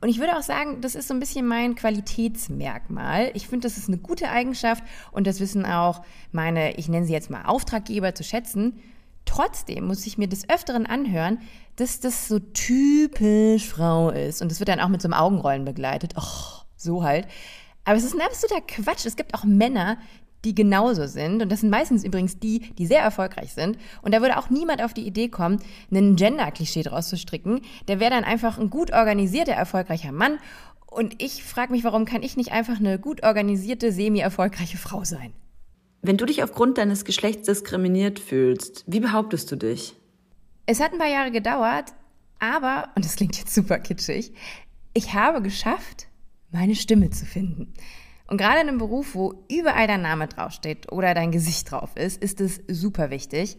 Und ich würde auch sagen, das ist so ein bisschen mein Qualitätsmerkmal. Ich finde, das ist eine gute Eigenschaft und das wissen auch meine, ich nenne sie jetzt mal Auftraggeber zu schätzen. Trotzdem muss ich mir des Öfteren anhören, dass das so typisch Frau ist. Und das wird dann auch mit so einem Augenrollen begleitet. Och, so halt. Aber es ist ein absoluter Quatsch. Es gibt auch Männer, die genauso sind. Und das sind meistens übrigens die, die sehr erfolgreich sind. Und da würde auch niemand auf die Idee kommen, einen Gender-Klischee draus zu stricken. Der wäre dann einfach ein gut organisierter, erfolgreicher Mann. Und ich frage mich, warum kann ich nicht einfach eine gut organisierte, semi-erfolgreiche Frau sein? Wenn du dich aufgrund deines Geschlechts diskriminiert fühlst, wie behauptest du dich? Es hat ein paar Jahre gedauert, aber, und das klingt jetzt super kitschig, ich habe geschafft, meine Stimme zu finden. Und gerade in einem Beruf, wo überall dein Name draufsteht oder dein Gesicht drauf ist, ist es super wichtig.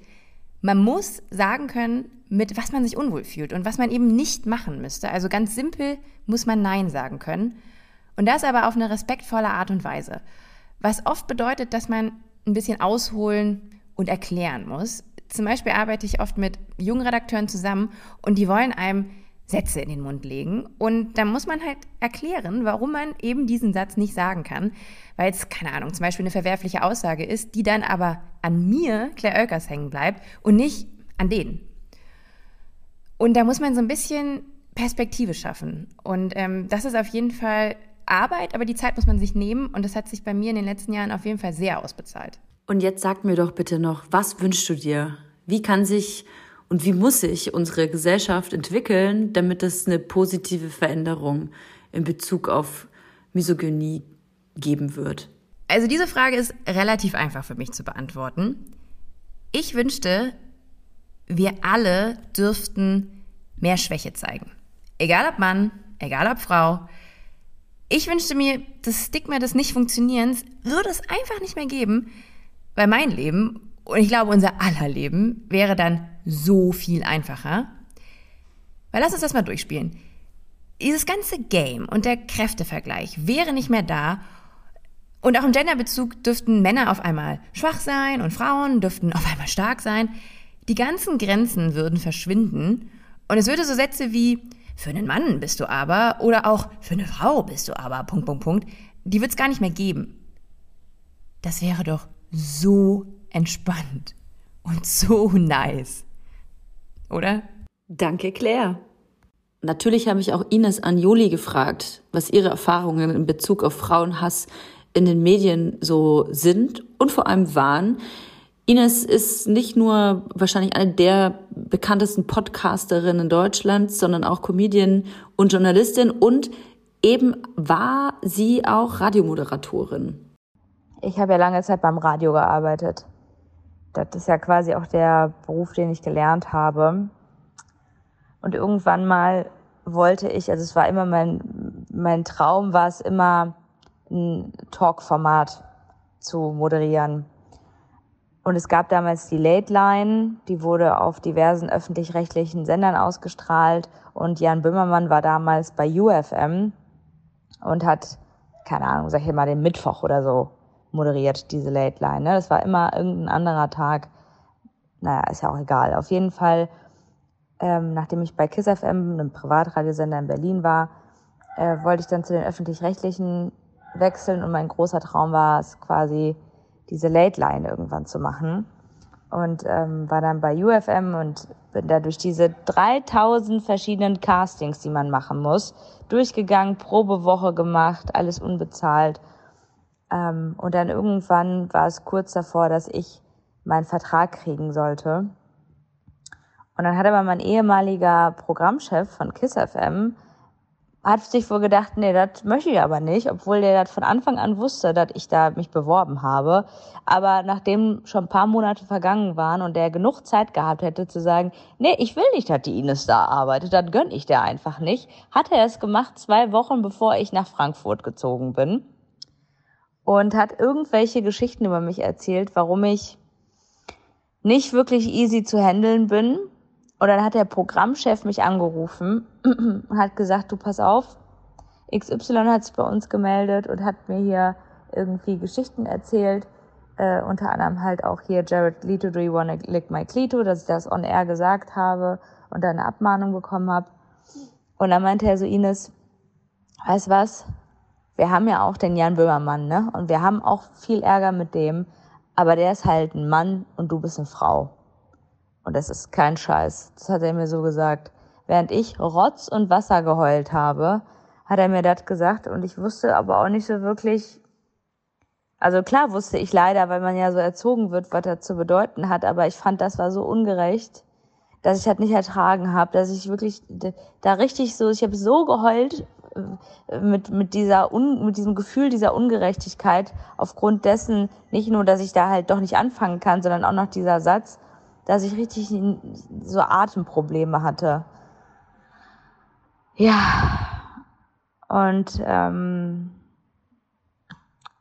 Man muss sagen können, mit was man sich unwohl fühlt und was man eben nicht machen müsste. Also ganz simpel muss man Nein sagen können. Und das aber auf eine respektvolle Art und Weise. Was oft bedeutet, dass man ein bisschen ausholen und erklären muss. Zum Beispiel arbeite ich oft mit jungen Redakteuren zusammen und die wollen einem Sätze in den Mund legen. Und da muss man halt erklären, warum man eben diesen Satz nicht sagen kann, weil es, keine Ahnung, zum Beispiel eine verwerfliche Aussage ist, die dann aber an mir, Claire Oelkers, hängen bleibt und nicht an denen. Und da muss man so ein bisschen Perspektive schaffen. Und ähm, das ist auf jeden Fall Arbeit, aber die Zeit muss man sich nehmen und das hat sich bei mir in den letzten Jahren auf jeden Fall sehr ausbezahlt. Und jetzt sag mir doch bitte noch, was wünschst du dir? Wie kann sich und wie muss sich unsere Gesellschaft entwickeln, damit es eine positive Veränderung in Bezug auf Misogynie geben wird? Also diese Frage ist relativ einfach für mich zu beantworten. Ich wünschte, wir alle dürften mehr Schwäche zeigen. Egal ob Mann, egal ob Frau, ich wünschte mir, das Stigma des Nicht-Funktionierens würde es einfach nicht mehr geben, weil mein Leben und ich glaube unser aller Leben wäre dann so viel einfacher. Weil lass uns das mal durchspielen. Dieses ganze Game und der Kräftevergleich wäre nicht mehr da und auch im Genderbezug dürften Männer auf einmal schwach sein und Frauen dürften auf einmal stark sein. Die ganzen Grenzen würden verschwinden und es würde so Sätze wie für einen Mann bist du aber oder auch für eine Frau bist du aber, Punkt, Punkt, Punkt, die wird es gar nicht mehr geben. Das wäre doch so entspannt und so nice. Oder? Danke, Claire. Natürlich habe ich auch Ines Anjoli gefragt, was ihre Erfahrungen in Bezug auf Frauenhass in den Medien so sind und vor allem waren. Ines ist nicht nur wahrscheinlich eine der bekanntesten Podcasterinnen Deutschlands, sondern auch Comedian und Journalistin und eben war sie auch Radiomoderatorin. Ich habe ja lange Zeit beim Radio gearbeitet. Das ist ja quasi auch der Beruf, den ich gelernt habe. Und irgendwann mal wollte ich, also es war immer mein, mein Traum, war es immer ein Talk-Format zu moderieren. Und es gab damals die Late Line, die wurde auf diversen öffentlich-rechtlichen Sendern ausgestrahlt. Und Jan Böhmermann war damals bei UFM und hat, keine Ahnung, sag ich mal, den Mittwoch oder so moderiert, diese Late Line. Ne? Das war immer irgendein anderer Tag. Naja, ist ja auch egal. Auf jeden Fall, ähm, nachdem ich bei KISS FM, einem Privatradiosender in Berlin war, äh, wollte ich dann zu den öffentlich-rechtlichen wechseln und mein großer Traum war es quasi, diese Late Line irgendwann zu machen. Und ähm, war dann bei UFM und bin da durch diese 3000 verschiedenen Castings, die man machen muss, durchgegangen, Probewoche gemacht, alles unbezahlt. Ähm, und dann irgendwann war es kurz davor, dass ich meinen Vertrag kriegen sollte. Und dann hat aber mein ehemaliger Programmchef von KISS FM hat sich wohl gedacht, nee, das möchte ich aber nicht, obwohl der das von Anfang an wusste, dass ich da mich beworben habe. Aber nachdem schon ein paar Monate vergangen waren und der genug Zeit gehabt hätte zu sagen, nee, ich will nicht, dass die Ines da arbeitet, dann gönn ich der einfach nicht, hat er es gemacht zwei Wochen bevor ich nach Frankfurt gezogen bin und hat irgendwelche Geschichten über mich erzählt, warum ich nicht wirklich easy zu handeln bin und dann hat der Programmchef mich angerufen und *clears throat* hat gesagt, du pass auf, XY hat sich bei uns gemeldet und hat mir hier irgendwie Geschichten erzählt. Äh, unter anderem halt auch hier Jared Leto, do you wanna lick my Clito, dass ich das on air gesagt habe und dann eine Abmahnung bekommen habe. Und dann meinte er so, Ines, weißt was? Wir haben ja auch den Jan Böhmermann, ne? Und wir haben auch viel Ärger mit dem, aber der ist halt ein Mann und du bist eine Frau. Und das ist kein Scheiß. Das hat er mir so gesagt. Während ich Rotz und Wasser geheult habe, hat er mir das gesagt und ich wusste aber auch nicht so wirklich, also klar wusste ich leider, weil man ja so erzogen wird, was das zu bedeuten hat, aber ich fand, das war so ungerecht, dass ich das nicht ertragen habe, dass ich wirklich da richtig so, ich habe so geheult äh, mit mit dieser un, mit diesem Gefühl dieser Ungerechtigkeit aufgrund dessen nicht nur, dass ich da halt doch nicht anfangen kann, sondern auch noch dieser Satz, dass ich richtig so Atemprobleme hatte. Ja, und ähm,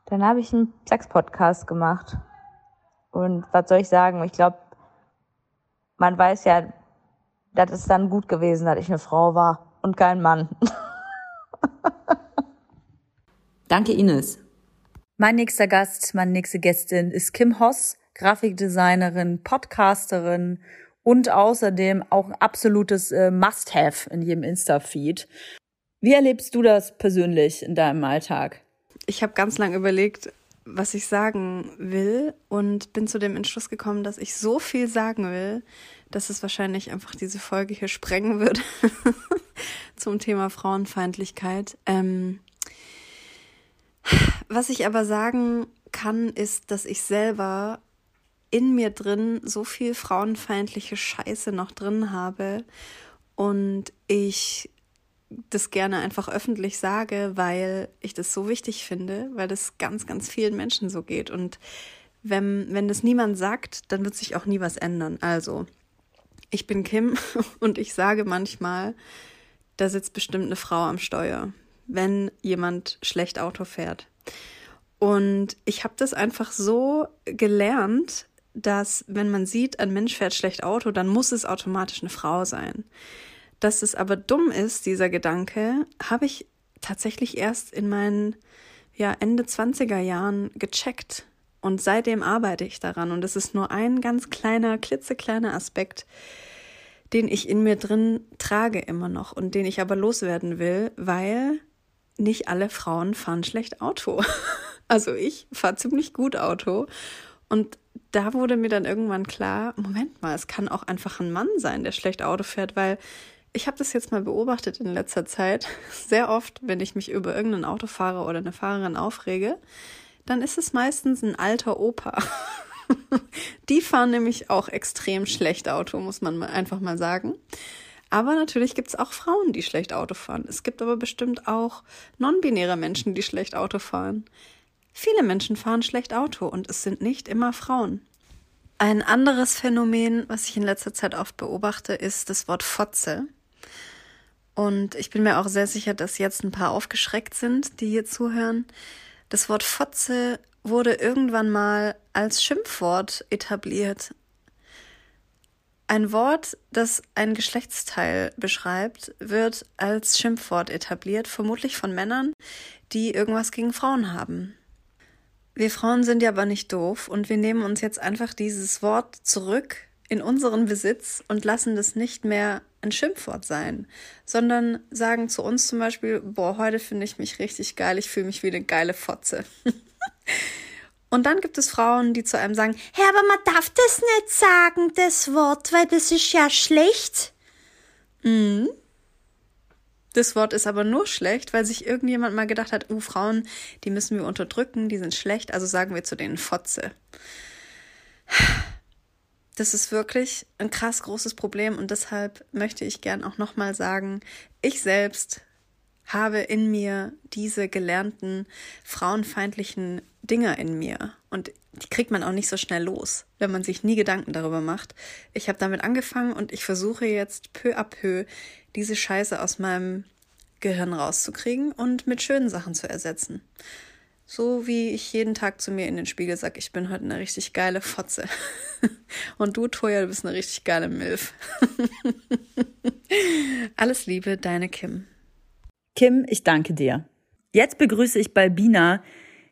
dann habe ich einen Sex-Podcast gemacht. Und was soll ich sagen? Ich glaube, man weiß ja, dass es dann gut gewesen, dass ich eine Frau war und kein Mann. *laughs* Danke, Ines. Mein nächster Gast, meine nächste Gästin ist Kim Hoss. Grafikdesignerin, Podcasterin und außerdem auch absolutes äh, Must-Have in jedem Insta-Feed. Wie erlebst du das persönlich in deinem Alltag? Ich habe ganz lange überlegt, was ich sagen will und bin zu dem Entschluss gekommen, dass ich so viel sagen will, dass es wahrscheinlich einfach diese Folge hier sprengen würde *laughs* zum Thema Frauenfeindlichkeit. Ähm, was ich aber sagen kann, ist, dass ich selber in mir drin so viel frauenfeindliche Scheiße noch drin habe und ich das gerne einfach öffentlich sage, weil ich das so wichtig finde, weil das ganz, ganz vielen Menschen so geht. Und wenn, wenn das niemand sagt, dann wird sich auch nie was ändern. Also, ich bin Kim *laughs* und ich sage manchmal, da sitzt bestimmt eine Frau am Steuer, wenn jemand schlecht Auto fährt. Und ich habe das einfach so gelernt, dass wenn man sieht, ein Mensch fährt schlecht Auto, dann muss es automatisch eine Frau sein. Dass es aber dumm ist, dieser Gedanke, habe ich tatsächlich erst in meinen ja, Ende 20er Jahren gecheckt. Und seitdem arbeite ich daran. Und es ist nur ein ganz kleiner, klitzekleiner Aspekt, den ich in mir drin trage immer noch und den ich aber loswerden will, weil nicht alle Frauen fahren schlecht Auto. *laughs* Also ich fahre ziemlich gut Auto und da wurde mir dann irgendwann klar, Moment mal, es kann auch einfach ein Mann sein, der schlecht Auto fährt, weil ich habe das jetzt mal beobachtet in letzter Zeit. *laughs* Sehr oft, wenn ich mich über irgendeinen Autofahrer oder eine Fahrerin aufrege, dann ist es meistens ein alter Opa. *laughs* Die fahren nämlich auch extrem schlecht Auto, muss man einfach mal sagen. Aber natürlich gibt es auch Frauen, die schlecht Auto fahren. Es gibt aber bestimmt auch non-binäre Menschen, die schlecht Auto fahren. Viele Menschen fahren schlecht Auto und es sind nicht immer Frauen. Ein anderes Phänomen, was ich in letzter Zeit oft beobachte, ist das Wort Fotze. Und ich bin mir auch sehr sicher, dass jetzt ein paar aufgeschreckt sind, die hier zuhören. Das Wort Fotze wurde irgendwann mal als Schimpfwort etabliert. Ein Wort, das ein Geschlechtsteil beschreibt, wird als Schimpfwort etabliert, vermutlich von Männern, die irgendwas gegen Frauen haben. Wir Frauen sind ja aber nicht doof und wir nehmen uns jetzt einfach dieses Wort zurück in unseren Besitz und lassen das nicht mehr ein Schimpfwort sein, sondern sagen zu uns zum Beispiel, boah, heute finde ich mich richtig geil, ich fühle mich wie eine geile Fotze. *laughs* und dann gibt es Frauen, die zu einem sagen, hey, aber man darf das nicht sagen, das Wort, weil das ist ja schlecht. Mhm. Das Wort ist aber nur schlecht, weil sich irgendjemand mal gedacht hat, uh, Frauen, die müssen wir unterdrücken, die sind schlecht, also sagen wir zu denen Fotze. Das ist wirklich ein krass großes Problem und deshalb möchte ich gern auch nochmal sagen, ich selbst habe in mir diese gelernten frauenfeindlichen Dinger in mir und die kriegt man auch nicht so schnell los, wenn man sich nie Gedanken darüber macht. Ich habe damit angefangen und ich versuche jetzt peu à peu diese Scheiße aus meinem Gehirn rauszukriegen und mit schönen Sachen zu ersetzen. So wie ich jeden Tag zu mir in den Spiegel sage, ich bin heute eine richtig geile Fotze. *laughs* Und du, Toya, du bist eine richtig geile Milf. *laughs* Alles Liebe, deine Kim. Kim, ich danke dir. Jetzt begrüße ich Balbina.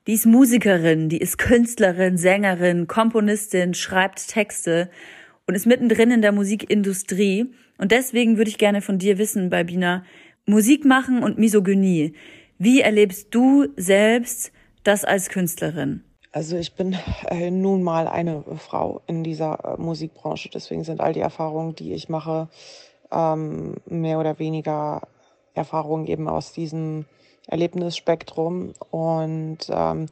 Die ist Musikerin, die ist Künstlerin, Sängerin, Komponistin, schreibt Texte und ist mittendrin in der Musikindustrie. Und deswegen würde ich gerne von dir wissen, Balbina, Musik machen und Misogynie. Wie erlebst du selbst das als Künstlerin? Also ich bin äh, nun mal eine Frau in dieser äh, Musikbranche, deswegen sind all die Erfahrungen, die ich mache, ähm, mehr oder weniger Erfahrungen eben aus diesem Erlebnisspektrum. Und ähm,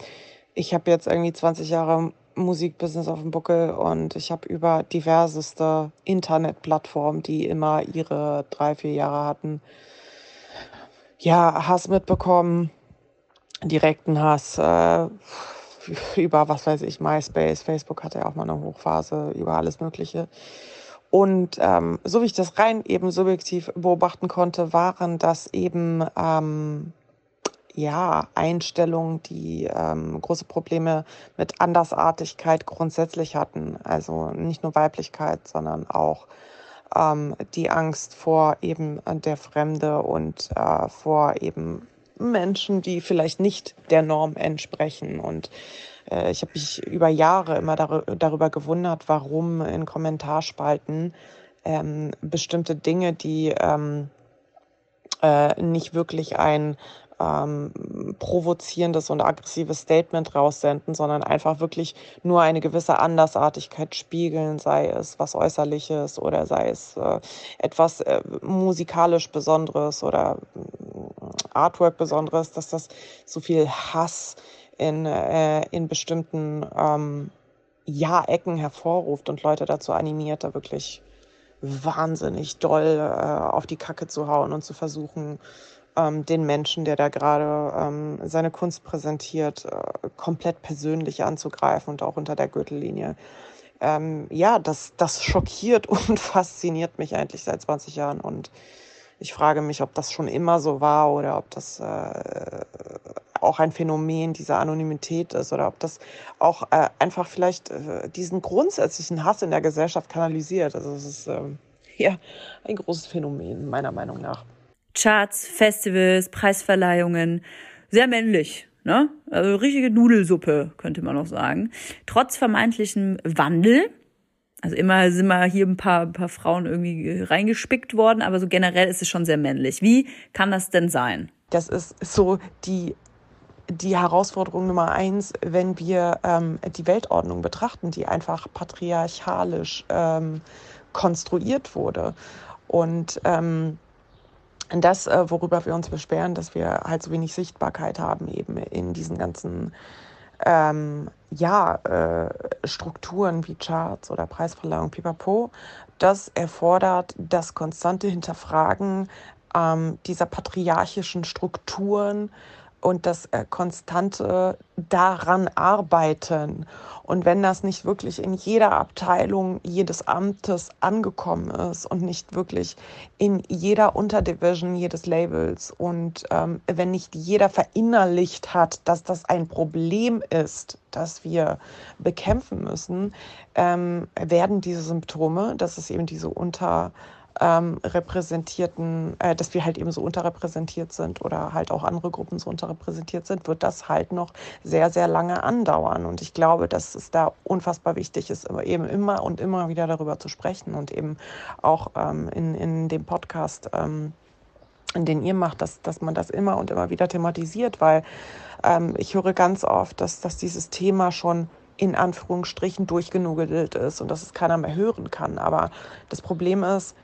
ich habe jetzt irgendwie 20 Jahre Musikbusiness auf dem Buckel und ich habe über diverseste Internetplattformen, die immer ihre drei, vier Jahre hatten, ja, Hass mitbekommen, direkten Hass äh, über, was weiß ich, MySpace, Facebook hatte ja auch mal eine Hochphase, über alles Mögliche. Und ähm, so wie ich das rein eben subjektiv beobachten konnte, waren das eben ähm, ja Einstellungen, die ähm, große Probleme mit Andersartigkeit grundsätzlich hatten. Also nicht nur Weiblichkeit, sondern auch ähm, die Angst vor eben der Fremde und äh, vor eben Menschen, die vielleicht nicht der Norm entsprechen. Und äh, ich habe mich über Jahre immer dar darüber gewundert, warum in Kommentarspalten ähm, bestimmte Dinge, die ähm, äh, nicht wirklich ein ähm, provozierendes und aggressives Statement raussenden, sondern einfach wirklich nur eine gewisse Andersartigkeit spiegeln, sei es was Äußerliches oder sei es äh, etwas äh, musikalisch Besonderes oder äh, Artwork Besonderes, dass das so viel Hass in, äh, in bestimmten ähm, Ja-Ecken hervorruft und Leute dazu animiert, da wirklich wahnsinnig doll äh, auf die Kacke zu hauen und zu versuchen, ähm, den Menschen, der da gerade ähm, seine Kunst präsentiert, äh, komplett persönlich anzugreifen und auch unter der Gürtellinie. Ähm, ja, das, das schockiert *laughs* und fasziniert mich eigentlich seit 20 Jahren und ich frage mich, ob das schon immer so war oder ob das äh, auch ein Phänomen dieser Anonymität ist oder ob das auch äh, einfach vielleicht äh, diesen grundsätzlichen Hass in der Gesellschaft kanalisiert. Also es ist ähm, ja ein großes Phänomen meiner Meinung nach. Charts, Festivals, Preisverleihungen, sehr männlich. Ne? Also richtige Nudelsuppe, könnte man auch sagen. Trotz vermeintlichem Wandel, also immer sind mal hier ein paar, ein paar Frauen irgendwie reingespickt worden, aber so generell ist es schon sehr männlich. Wie kann das denn sein? Das ist so die die Herausforderung Nummer eins, wenn wir ähm, die Weltordnung betrachten, die einfach patriarchalisch ähm, konstruiert wurde. Und ähm, das, äh, worüber wir uns beschweren, dass wir halt so wenig Sichtbarkeit haben, eben in diesen ganzen ähm, ja, äh, Strukturen wie Charts oder Preisverleihung, pipapo, das erfordert das konstante Hinterfragen ähm, dieser patriarchischen Strukturen und das äh, konstante daran arbeiten. Und wenn das nicht wirklich in jeder Abteilung jedes Amtes angekommen ist und nicht wirklich in jeder Unterdivision jedes Labels und ähm, wenn nicht jeder verinnerlicht hat, dass das ein Problem ist, das wir bekämpfen müssen, ähm, werden diese Symptome, das ist eben diese unter ähm, repräsentierten, äh, dass wir halt eben so unterrepräsentiert sind oder halt auch andere Gruppen so unterrepräsentiert sind, wird das halt noch sehr, sehr lange andauern. Und ich glaube, dass es da unfassbar wichtig ist, eben immer und immer wieder darüber zu sprechen und eben auch ähm, in, in dem Podcast, ähm, den ihr macht, dass, dass man das immer und immer wieder thematisiert, weil ähm, ich höre ganz oft, dass, dass dieses Thema schon in Anführungsstrichen durchgenugelt ist und dass es keiner mehr hören kann. Aber das Problem ist,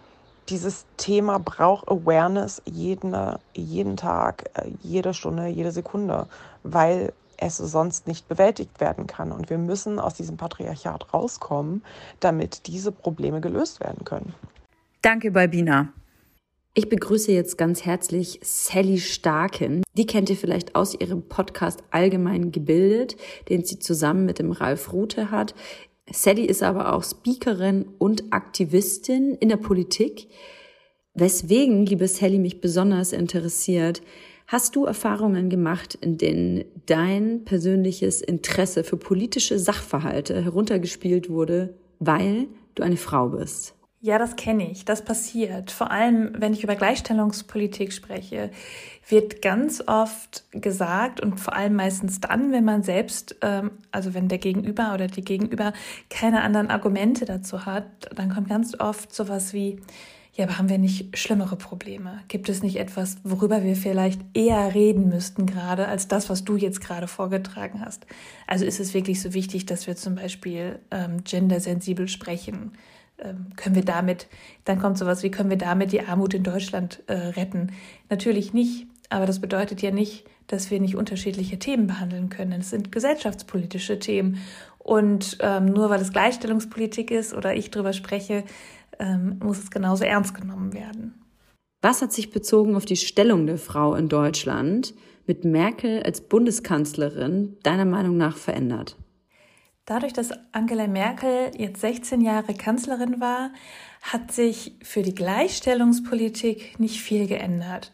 dieses Thema braucht Awareness jeden, jeden Tag, äh, jede Stunde, jede Sekunde, weil es sonst nicht bewältigt werden kann. Und wir müssen aus diesem Patriarchat rauskommen, damit diese Probleme gelöst werden können. Danke, Balbina. Ich begrüße jetzt ganz herzlich Sally Starken. Die kennt ihr vielleicht aus ihrem Podcast Allgemein gebildet, den sie zusammen mit dem Ralf Rute hat. Sally ist aber auch Speakerin und Aktivistin in der Politik. Weswegen, liebe Sally, mich besonders interessiert, hast du Erfahrungen gemacht, in denen dein persönliches Interesse für politische Sachverhalte heruntergespielt wurde, weil du eine Frau bist? Ja, das kenne ich. Das passiert. Vor allem, wenn ich über Gleichstellungspolitik spreche, wird ganz oft gesagt und vor allem meistens dann, wenn man selbst, ähm, also wenn der Gegenüber oder die Gegenüber keine anderen Argumente dazu hat, dann kommt ganz oft sowas wie, ja, aber haben wir nicht schlimmere Probleme? Gibt es nicht etwas, worüber wir vielleicht eher reden müssten gerade, als das, was du jetzt gerade vorgetragen hast? Also ist es wirklich so wichtig, dass wir zum Beispiel ähm, gendersensibel sprechen? Ähm, können wir damit, dann kommt sowas wie, können wir damit die Armut in Deutschland äh, retten? Natürlich nicht, aber das bedeutet ja nicht, dass wir nicht unterschiedliche Themen behandeln können. Es sind gesellschaftspolitische Themen. Und ähm, nur weil es Gleichstellungspolitik ist oder ich drüber spreche, ähm, muss es genauso ernst genommen werden. Was hat sich bezogen auf die Stellung der Frau in Deutschland mit Merkel als Bundeskanzlerin deiner Meinung nach verändert? Dadurch, dass Angela Merkel jetzt 16 Jahre Kanzlerin war, hat sich für die Gleichstellungspolitik nicht viel geändert.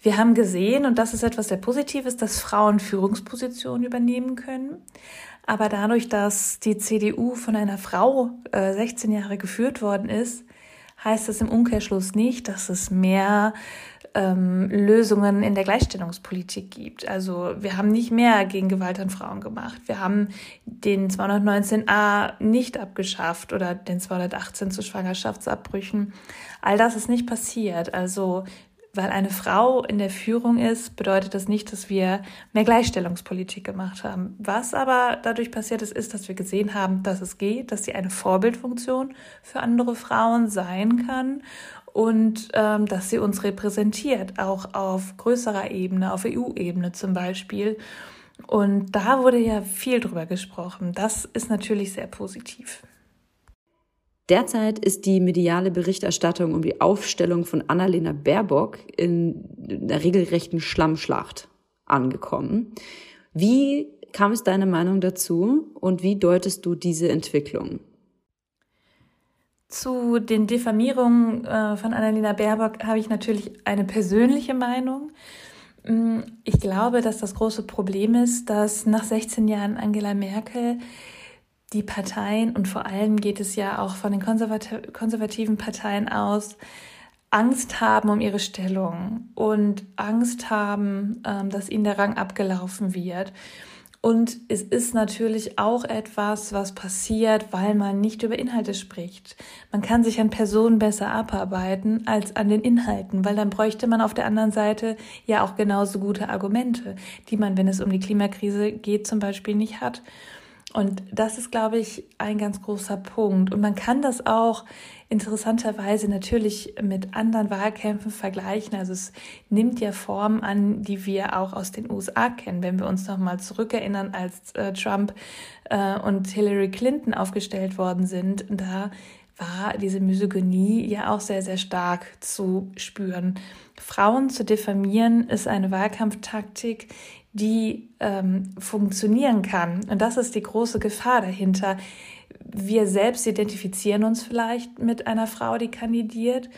Wir haben gesehen, und das ist etwas sehr Positives, dass Frauen Führungspositionen übernehmen können. Aber dadurch, dass die CDU von einer Frau äh, 16 Jahre geführt worden ist, heißt das im Umkehrschluss nicht, dass es mehr ähm, Lösungen in der Gleichstellungspolitik gibt. Also wir haben nicht mehr gegen Gewalt an Frauen gemacht. Wir haben den 219a nicht abgeschafft oder den 218 zu Schwangerschaftsabbrüchen. All das ist nicht passiert. Also weil eine Frau in der Führung ist, bedeutet das nicht, dass wir mehr Gleichstellungspolitik gemacht haben. Was aber dadurch passiert ist, ist, dass wir gesehen haben, dass es geht, dass sie eine Vorbildfunktion für andere Frauen sein kann und ähm, dass sie uns repräsentiert, auch auf größerer Ebene, auf EU-Ebene zum Beispiel. Und da wurde ja viel drüber gesprochen. Das ist natürlich sehr positiv. Derzeit ist die mediale Berichterstattung um die Aufstellung von Annalena Baerbock in der regelrechten Schlammschlacht angekommen. Wie kam es deiner Meinung dazu und wie deutest du diese Entwicklung? Zu den Diffamierungen äh, von Annalena Baerbock habe ich natürlich eine persönliche Meinung. Mm, ich glaube, dass das große Problem ist, dass nach 16 Jahren Angela Merkel die Parteien und vor allem geht es ja auch von den konservati konservativen Parteien aus, Angst haben um ihre Stellung und Angst haben, ähm, dass ihnen der Rang abgelaufen wird. Und es ist natürlich auch etwas, was passiert, weil man nicht über Inhalte spricht. Man kann sich an Personen besser abarbeiten als an den Inhalten, weil dann bräuchte man auf der anderen Seite ja auch genauso gute Argumente, die man, wenn es um die Klimakrise geht, zum Beispiel nicht hat. Und das ist, glaube ich, ein ganz großer Punkt. Und man kann das auch interessanterweise natürlich mit anderen Wahlkämpfen vergleichen. Also es nimmt ja Formen an, die wir auch aus den USA kennen. Wenn wir uns nochmal zurückerinnern, als äh, Trump äh, und Hillary Clinton aufgestellt worden sind, da war diese Misogynie ja auch sehr, sehr stark zu spüren. Frauen zu diffamieren ist eine Wahlkampftaktik, die ähm, funktionieren kann. Und das ist die große Gefahr dahinter. Wir selbst identifizieren uns vielleicht mit einer Frau, die kandidiert,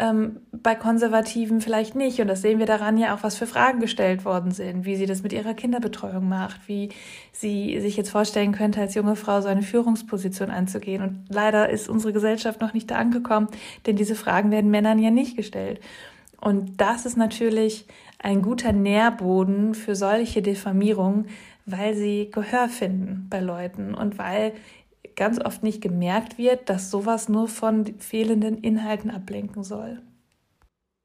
ähm, bei Konservativen vielleicht nicht. Und das sehen wir daran ja auch, was für Fragen gestellt worden sind, wie sie das mit ihrer Kinderbetreuung macht, wie sie sich jetzt vorstellen könnte, als junge Frau so eine Führungsposition anzugehen. Und leider ist unsere Gesellschaft noch nicht da angekommen, denn diese Fragen werden Männern ja nicht gestellt. Und das ist natürlich ein guter Nährboden für solche Diffamierungen, weil sie Gehör finden bei Leuten und weil ganz oft nicht gemerkt wird, dass sowas nur von fehlenden Inhalten ablenken soll.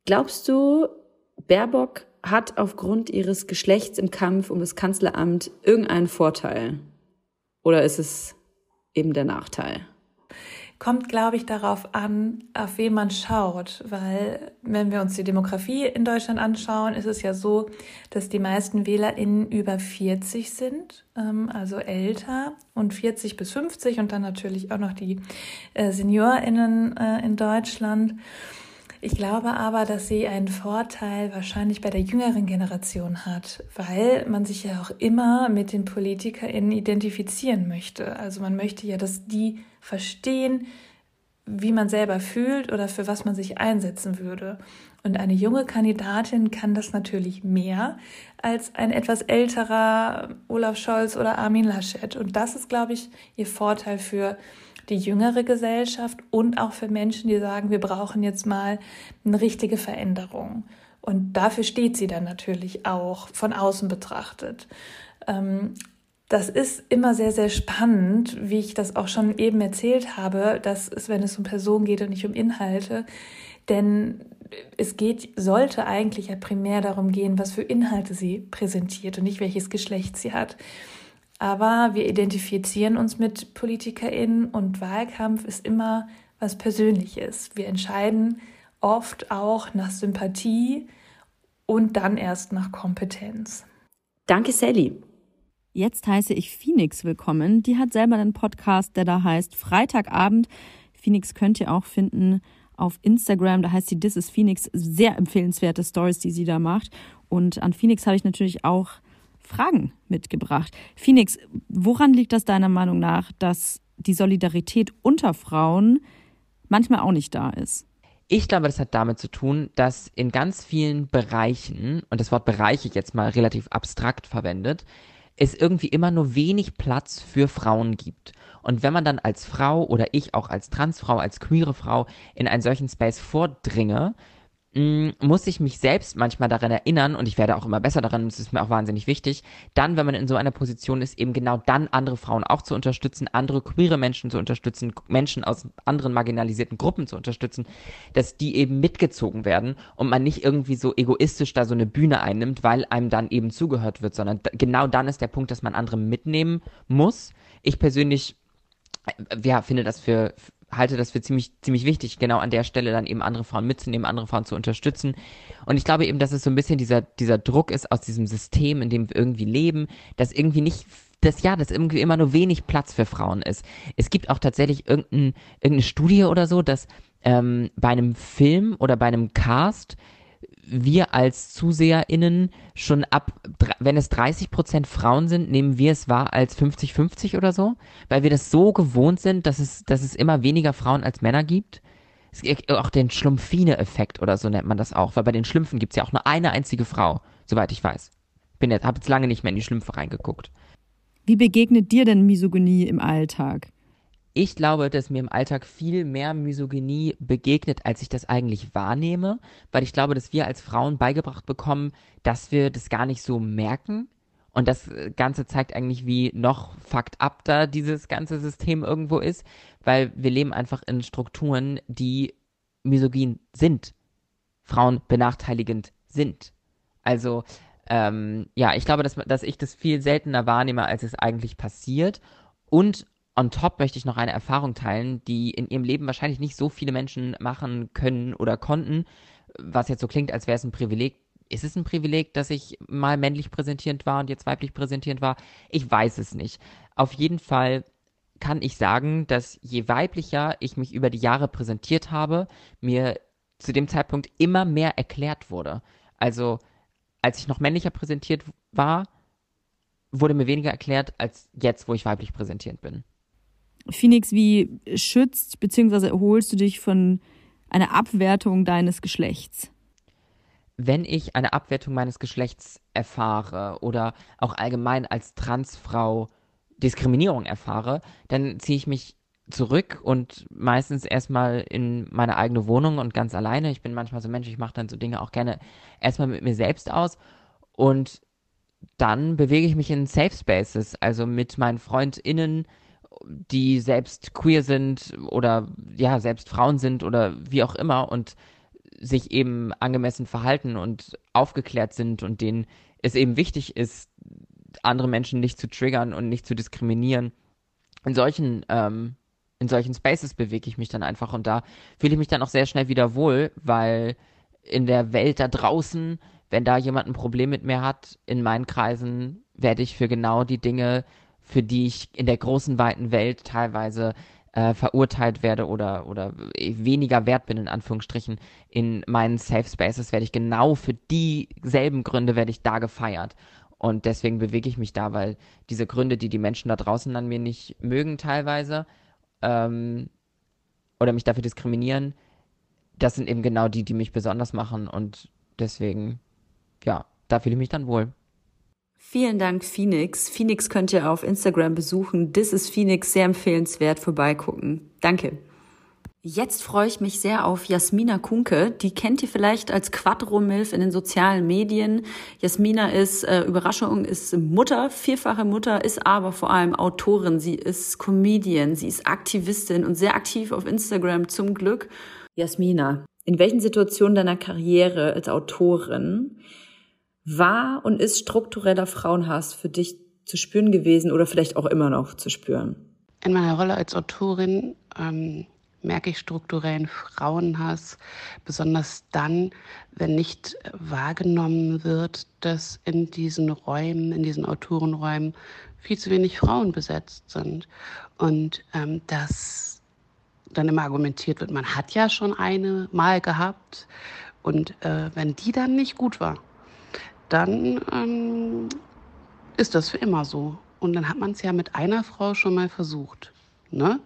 Glaubst du, Baerbock hat aufgrund ihres Geschlechts im Kampf um das Kanzleramt irgendeinen Vorteil? Oder ist es eben der Nachteil? Kommt, glaube ich, darauf an, auf wen man schaut, weil wenn wir uns die Demografie in Deutschland anschauen, ist es ja so, dass die meisten WählerInnen über 40 sind, ähm, also älter und 40 bis 50 und dann natürlich auch noch die äh, SeniorInnen äh, in Deutschland. Ich glaube aber, dass sie einen Vorteil wahrscheinlich bei der jüngeren Generation hat, weil man sich ja auch immer mit den PolitikerInnen identifizieren möchte. Also man möchte ja, dass die verstehen, wie man selber fühlt oder für was man sich einsetzen würde. Und eine junge Kandidatin kann das natürlich mehr als ein etwas älterer Olaf Scholz oder Armin Laschet. Und das ist, glaube ich, ihr Vorteil für die jüngere Gesellschaft und auch für Menschen, die sagen, wir brauchen jetzt mal eine richtige Veränderung. Und dafür steht sie dann natürlich auch von außen betrachtet. Das ist immer sehr, sehr spannend, wie ich das auch schon eben erzählt habe, dass es, wenn es um Personen geht und nicht um Inhalte, denn es geht, sollte eigentlich ja primär darum gehen, was für Inhalte sie präsentiert und nicht welches Geschlecht sie hat. Aber wir identifizieren uns mit PolitikerInnen und Wahlkampf ist immer was Persönliches. Wir entscheiden oft auch nach Sympathie und dann erst nach Kompetenz. Danke, Sally. Jetzt heiße ich Phoenix willkommen. Die hat selber einen Podcast, der da heißt Freitagabend. Phoenix könnt ihr auch finden auf Instagram. Da heißt sie This is Phoenix. Sehr empfehlenswerte Stories, die sie da macht. Und an Phoenix habe ich natürlich auch Fragen mitgebracht. Phoenix, woran liegt das deiner Meinung nach, dass die Solidarität unter Frauen manchmal auch nicht da ist? Ich glaube, das hat damit zu tun, dass in ganz vielen Bereichen, und das Wort Bereiche jetzt mal relativ abstrakt verwendet, es irgendwie immer nur wenig Platz für Frauen gibt. Und wenn man dann als Frau oder ich auch als Transfrau, als queere Frau in einen solchen Space vordringe, muss ich mich selbst manchmal daran erinnern, und ich werde auch immer besser daran, das ist mir auch wahnsinnig wichtig, dann, wenn man in so einer Position ist, eben genau dann andere Frauen auch zu unterstützen, andere queere Menschen zu unterstützen, Menschen aus anderen marginalisierten Gruppen zu unterstützen, dass die eben mitgezogen werden und man nicht irgendwie so egoistisch da so eine Bühne einnimmt, weil einem dann eben zugehört wird, sondern genau dann ist der Punkt, dass man andere mitnehmen muss. Ich persönlich äh, ja, finde das für, halte das für ziemlich, ziemlich wichtig, genau an der Stelle dann eben andere Frauen mitzunehmen, andere Frauen zu unterstützen. Und ich glaube eben, dass es so ein bisschen dieser, dieser Druck ist aus diesem System, in dem wir irgendwie leben, dass irgendwie nicht dass ja, dass irgendwie immer nur wenig Platz für Frauen ist. Es gibt auch tatsächlich irgendein, irgendeine Studie oder so, dass ähm, bei einem Film oder bei einem Cast wir als ZuseherInnen schon ab, wenn es 30 Prozent Frauen sind, nehmen wir es wahr als 50-50 oder so, weil wir das so gewohnt sind, dass es, dass es immer weniger Frauen als Männer gibt. Es gibt auch den Schlumpfine-Effekt oder so nennt man das auch, weil bei den Schlümpfen gibt es ja auch nur eine einzige Frau, soweit ich weiß. Jetzt, habe jetzt lange nicht mehr in die Schlümpfe reingeguckt. Wie begegnet dir denn Misogynie im Alltag? Ich glaube, dass mir im Alltag viel mehr Misogynie begegnet, als ich das eigentlich wahrnehme, weil ich glaube, dass wir als Frauen beigebracht bekommen, dass wir das gar nicht so merken. Und das Ganze zeigt eigentlich, wie noch fucked up da dieses ganze System irgendwo ist, weil wir leben einfach in Strukturen, die misogyn sind, Frauen benachteiligend sind. Also, ähm, ja, ich glaube, dass, dass ich das viel seltener wahrnehme, als es eigentlich passiert. Und on top möchte ich noch eine Erfahrung teilen, die in ihrem Leben wahrscheinlich nicht so viele Menschen machen können oder konnten, was jetzt so klingt, als wäre es ein Privileg. Ist es ein Privileg, dass ich mal männlich präsentierend war und jetzt weiblich präsentierend war? Ich weiß es nicht. Auf jeden Fall kann ich sagen, dass je weiblicher ich mich über die Jahre präsentiert habe, mir zu dem Zeitpunkt immer mehr erklärt wurde. Also, als ich noch männlicher präsentiert war, wurde mir weniger erklärt als jetzt, wo ich weiblich präsentierend bin. Phoenix, wie schützt bzw. erholst du dich von eine Abwertung deines Geschlechts? Wenn ich eine Abwertung meines Geschlechts erfahre oder auch allgemein als Transfrau Diskriminierung erfahre, dann ziehe ich mich zurück und meistens erstmal in meine eigene Wohnung und ganz alleine. Ich bin manchmal so Mensch, ich mache dann so Dinge auch gerne erstmal mit mir selbst aus und dann bewege ich mich in Safe Spaces, also mit meinen FreundInnen, die selbst queer sind oder ja, selbst Frauen sind oder wie auch immer und sich eben angemessen verhalten und aufgeklärt sind und denen es eben wichtig ist, andere Menschen nicht zu triggern und nicht zu diskriminieren. In solchen, ähm, in solchen Spaces bewege ich mich dann einfach und da fühle ich mich dann auch sehr schnell wieder wohl, weil in der Welt da draußen, wenn da jemand ein Problem mit mir hat, in meinen Kreisen werde ich für genau die Dinge, für die ich in der großen, weiten Welt teilweise äh, verurteilt werde oder, oder weniger wert bin, in Anführungsstrichen, in meinen Safe Spaces werde ich genau für dieselben Gründe werde ich da gefeiert. Und deswegen bewege ich mich da, weil diese Gründe, die die Menschen da draußen an mir nicht mögen teilweise ähm, oder mich dafür diskriminieren, das sind eben genau die, die mich besonders machen. Und deswegen, ja, da fühle ich mich dann wohl. Vielen Dank, Phoenix. Phoenix könnt ihr auf Instagram besuchen. This is Phoenix, sehr empfehlenswert vorbeigucken. Danke. Jetzt freue ich mich sehr auf Jasmina Kunke. Die kennt ihr vielleicht als Quattro-Milf in den sozialen Medien. Jasmina ist, äh, Überraschung, ist Mutter, vierfache Mutter, ist aber vor allem Autorin. Sie ist Comedian, sie ist Aktivistin und sehr aktiv auf Instagram zum Glück. Jasmina, in welchen Situationen deiner Karriere als Autorin war und ist struktureller Frauenhass für dich zu spüren gewesen oder vielleicht auch immer noch zu spüren? In meiner Rolle als Autorin ähm, merke ich strukturellen Frauenhass, besonders dann, wenn nicht wahrgenommen wird, dass in diesen Räumen, in diesen Autorenräumen viel zu wenig Frauen besetzt sind. Und ähm, dass dann immer argumentiert wird, man hat ja schon eine mal gehabt. Und äh, wenn die dann nicht gut war, dann ähm, ist das für immer so. Und dann hat man es ja mit einer Frau schon mal versucht. Ne?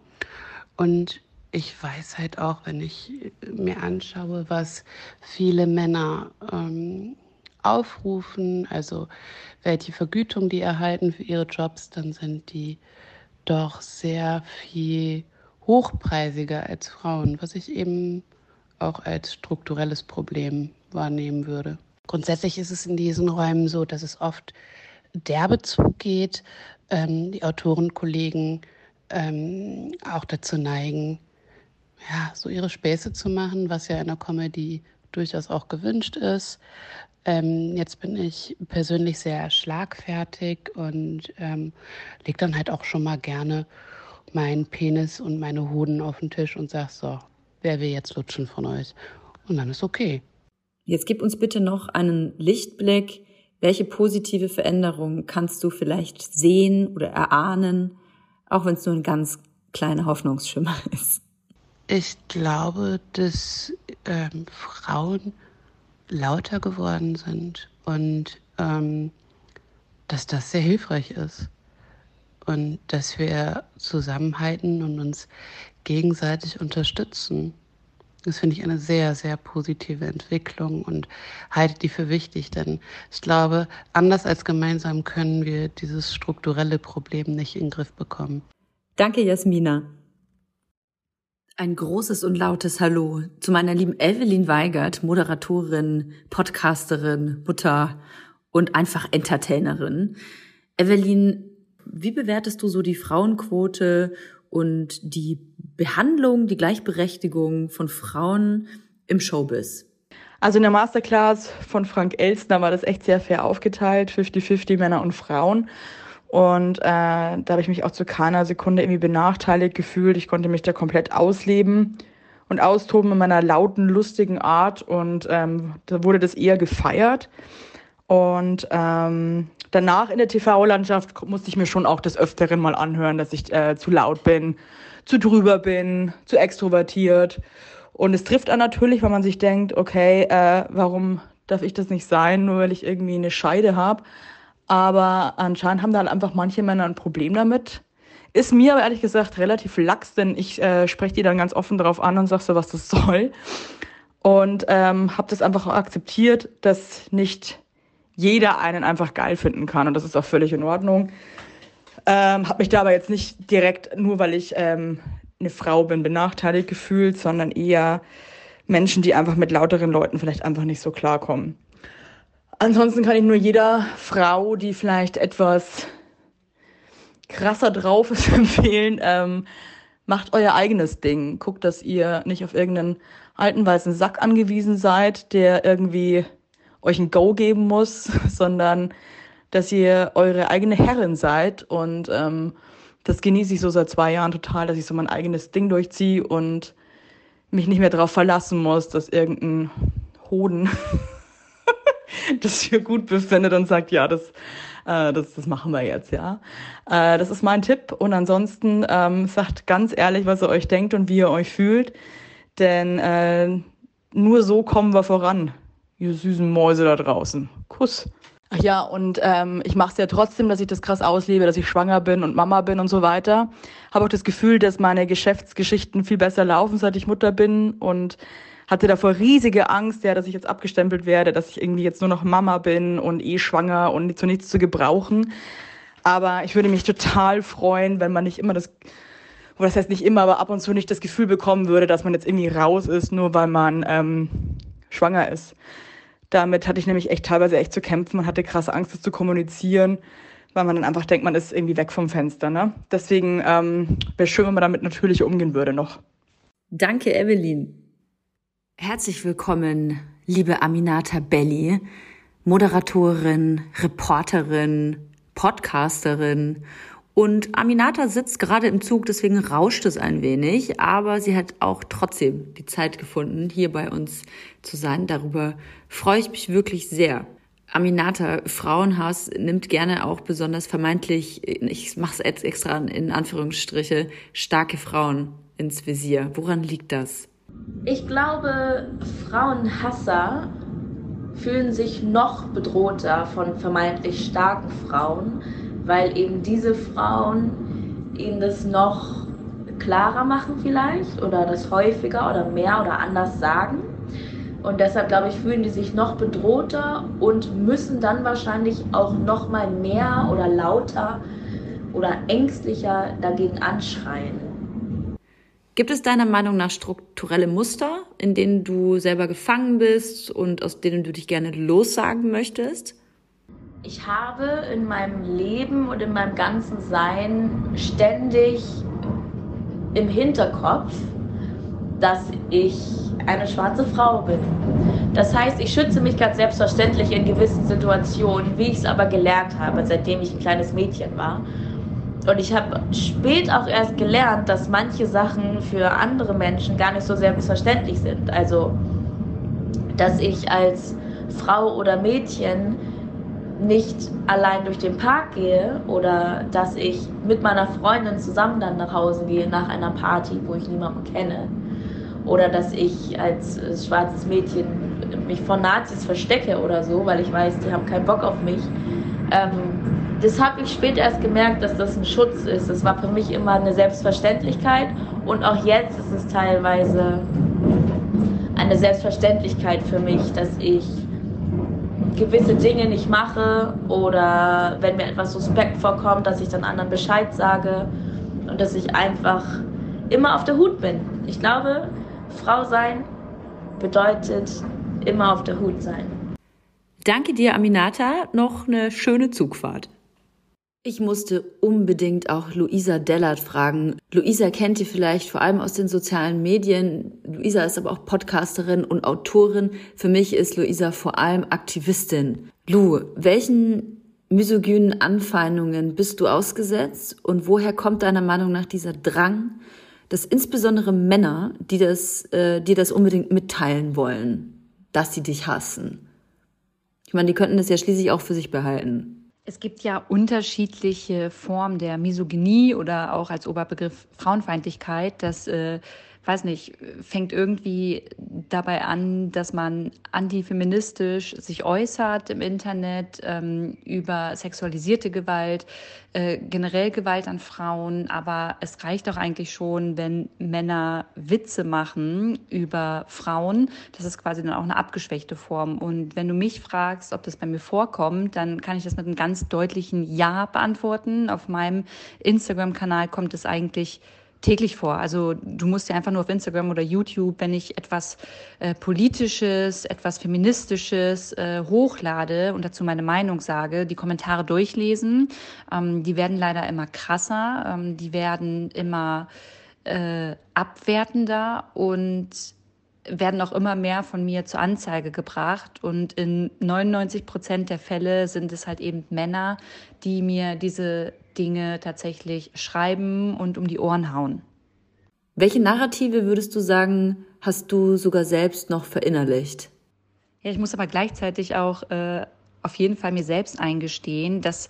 Und ich weiß halt auch, wenn ich mir anschaue, was viele Männer ähm, aufrufen, also welche Vergütung die erhalten für ihre Jobs, dann sind die doch sehr viel hochpreisiger als Frauen, was ich eben auch als strukturelles Problem wahrnehmen würde. Grundsätzlich ist es in diesen Räumen so, dass es oft derbe zugeht. Ähm, die Autorenkollegen ähm, auch dazu neigen, ja, so ihre Späße zu machen, was ja in der Comedy durchaus auch gewünscht ist. Ähm, jetzt bin ich persönlich sehr schlagfertig und ähm, leg dann halt auch schon mal gerne meinen Penis und meine Hoden auf den Tisch und sag so, wer will jetzt lutschen von euch? Und dann ist okay. Jetzt gib uns bitte noch einen Lichtblick. Welche positive Veränderung kannst du vielleicht sehen oder erahnen, auch wenn es nur ein ganz kleiner Hoffnungsschimmer *laughs* ist? Ich glaube, dass ähm, Frauen lauter geworden sind und ähm, dass das sehr hilfreich ist und dass wir zusammenhalten und uns gegenseitig unterstützen. Das finde ich eine sehr, sehr positive Entwicklung und halte die für wichtig, denn ich glaube, anders als gemeinsam können wir dieses strukturelle Problem nicht in den Griff bekommen. Danke, Jasmina. Ein großes und lautes Hallo zu meiner lieben Evelyn Weigert, Moderatorin, Podcasterin, Mutter und einfach Entertainerin. Evelyn, wie bewertest du so die Frauenquote und die Behandlung, die Gleichberechtigung von Frauen im Showbiz? Also in der Masterclass von Frank Elstner war das echt sehr fair aufgeteilt, 50-50 Männer und Frauen. Und äh, da habe ich mich auch zu keiner Sekunde irgendwie benachteiligt gefühlt. Ich konnte mich da komplett ausleben und austoben in meiner lauten, lustigen Art. Und ähm, da wurde das eher gefeiert. Und ähm, danach in der TV-Landschaft musste ich mir schon auch des Öfteren mal anhören, dass ich äh, zu laut bin, zu drüber bin, zu extrovertiert. Und es trifft einen natürlich, weil man sich denkt, okay, äh, warum darf ich das nicht sein, nur weil ich irgendwie eine Scheide habe. Aber anscheinend haben da halt einfach manche Männer ein Problem damit. Ist mir aber ehrlich gesagt relativ lax, denn ich äh, spreche die dann ganz offen darauf an und sag so, was das *laughs* soll. Und ähm, habe das einfach akzeptiert, dass nicht jeder einen einfach geil finden kann. Und das ist auch völlig in Ordnung. Ähm, habe mich da aber jetzt nicht direkt, nur weil ich ähm, eine Frau bin, benachteiligt gefühlt, sondern eher Menschen, die einfach mit lauteren Leuten vielleicht einfach nicht so klarkommen. Ansonsten kann ich nur jeder Frau, die vielleicht etwas krasser drauf ist, *laughs* empfehlen, ähm, macht euer eigenes Ding. Guckt, dass ihr nicht auf irgendeinen alten weißen Sack angewiesen seid, der irgendwie euch ein Go geben muss, *laughs* sondern dass ihr eure eigene Herrin seid. Und ähm, das genieße ich so seit zwei Jahren total, dass ich so mein eigenes Ding durchziehe und mich nicht mehr darauf verlassen muss, dass irgendein Hoden *laughs* das für gut befindet und sagt, ja, das, äh, das, das machen wir jetzt, ja. Äh, das ist mein Tipp. Und ansonsten ähm, sagt ganz ehrlich, was ihr euch denkt und wie ihr euch fühlt. Denn äh, nur so kommen wir voran, ihr süßen Mäuse da draußen. Kuss. Ach ja, und ähm, ich mache es ja trotzdem, dass ich das krass auslebe, dass ich schwanger bin und Mama bin und so weiter. Habe auch das Gefühl, dass meine Geschäftsgeschichten viel besser laufen, seit ich Mutter bin und hatte davor riesige Angst, ja, dass ich jetzt abgestempelt werde, dass ich irgendwie jetzt nur noch Mama bin und eh schwanger und zu nichts zu gebrauchen. Aber ich würde mich total freuen, wenn man nicht immer das, oder das heißt nicht immer, aber ab und zu nicht das Gefühl bekommen würde, dass man jetzt irgendwie raus ist, nur weil man ähm, schwanger ist. Damit hatte ich nämlich echt teilweise echt zu kämpfen. Man hatte krasse Angst, das zu kommunizieren, weil man dann einfach denkt, man ist irgendwie weg vom Fenster. Ne? Deswegen ähm, wäre schön, wenn man damit natürlich umgehen würde noch. Danke, Evelyn. Herzlich willkommen, liebe Aminata Belli, Moderatorin, Reporterin, Podcasterin. Und Aminata sitzt gerade im Zug, deswegen rauscht es ein wenig, aber sie hat auch trotzdem die Zeit gefunden, hier bei uns zu sein. Darüber freue ich mich wirklich sehr. Aminata, Frauenhass nimmt gerne auch besonders vermeintlich, ich mache es jetzt extra in Anführungsstriche, starke Frauen ins Visier. Woran liegt das? Ich glaube, Frauenhasser fühlen sich noch bedrohter von vermeintlich starken Frauen, weil eben diese Frauen ihnen das noch klarer machen vielleicht oder das häufiger oder mehr oder anders sagen. Und deshalb glaube ich, fühlen die sich noch bedrohter und müssen dann wahrscheinlich auch noch mal mehr oder lauter oder ängstlicher dagegen anschreien. Gibt es deiner Meinung nach strukturelle Muster, in denen du selber gefangen bist und aus denen du dich gerne lossagen möchtest? Ich habe in meinem Leben und in meinem ganzen Sein ständig im Hinterkopf, dass ich eine schwarze Frau bin. Das heißt, ich schütze mich ganz selbstverständlich in gewissen Situationen, wie ich es aber gelernt habe, seitdem ich ein kleines Mädchen war. Und ich habe spät auch erst gelernt, dass manche Sachen für andere Menschen gar nicht so selbstverständlich sind. Also, dass ich als Frau oder Mädchen nicht allein durch den Park gehe oder dass ich mit meiner Freundin zusammen dann nach Hause gehe nach einer Party, wo ich niemanden kenne. Oder dass ich als schwarzes Mädchen mich vor Nazis verstecke oder so, weil ich weiß, die haben keinen Bock auf mich. Ähm, das habe ich später erst gemerkt, dass das ein Schutz ist. Das war für mich immer eine Selbstverständlichkeit und auch jetzt ist es teilweise eine Selbstverständlichkeit für mich, dass ich gewisse Dinge nicht mache oder wenn mir etwas suspekt vorkommt, dass ich dann anderen Bescheid sage und dass ich einfach immer auf der Hut bin. Ich glaube, Frau sein bedeutet immer auf der Hut sein. Danke dir, Aminata. Noch eine schöne Zugfahrt. Ich musste unbedingt auch Luisa Dellert fragen. Luisa kennt ihr vielleicht vor allem aus den sozialen Medien. Luisa ist aber auch Podcasterin und Autorin. Für mich ist Luisa vor allem Aktivistin. Lu, welchen misogynen Anfeindungen bist du ausgesetzt und woher kommt deiner Meinung nach dieser Drang, dass insbesondere Männer, die das, äh, die das unbedingt mitteilen wollen, dass sie dich hassen? Ich meine, die könnten das ja schließlich auch für sich behalten. Es gibt ja unterschiedliche Formen der Misogynie oder auch als Oberbegriff Frauenfeindlichkeit. Das äh, weiß nicht, fängt irgendwie dabei an, dass man antifeministisch sich äußert im Internet ähm, über sexualisierte Gewalt, äh, generell Gewalt an Frauen. Aber es reicht auch eigentlich schon, wenn Männer Witze machen über Frauen. Das ist quasi dann auch eine abgeschwächte Form. Und wenn du mich fragst, ob das bei mir vorkommt, dann kann ich das mit einem ganz deutlichen Ja beantworten. Auf meinem Instagram-Kanal kommt es eigentlich täglich vor. Also du musst ja einfach nur auf Instagram oder YouTube, wenn ich etwas äh, Politisches, etwas Feministisches äh, hochlade und dazu meine Meinung sage, die Kommentare durchlesen. Ähm, die werden leider immer krasser, ähm, die werden immer äh, abwertender und werden auch immer mehr von mir zur Anzeige gebracht. Und in 99 Prozent der Fälle sind es halt eben Männer, die mir diese Dinge tatsächlich schreiben und um die Ohren hauen. Welche Narrative würdest du sagen, hast du sogar selbst noch verinnerlicht? Ja, ich muss aber gleichzeitig auch äh, auf jeden Fall mir selbst eingestehen, dass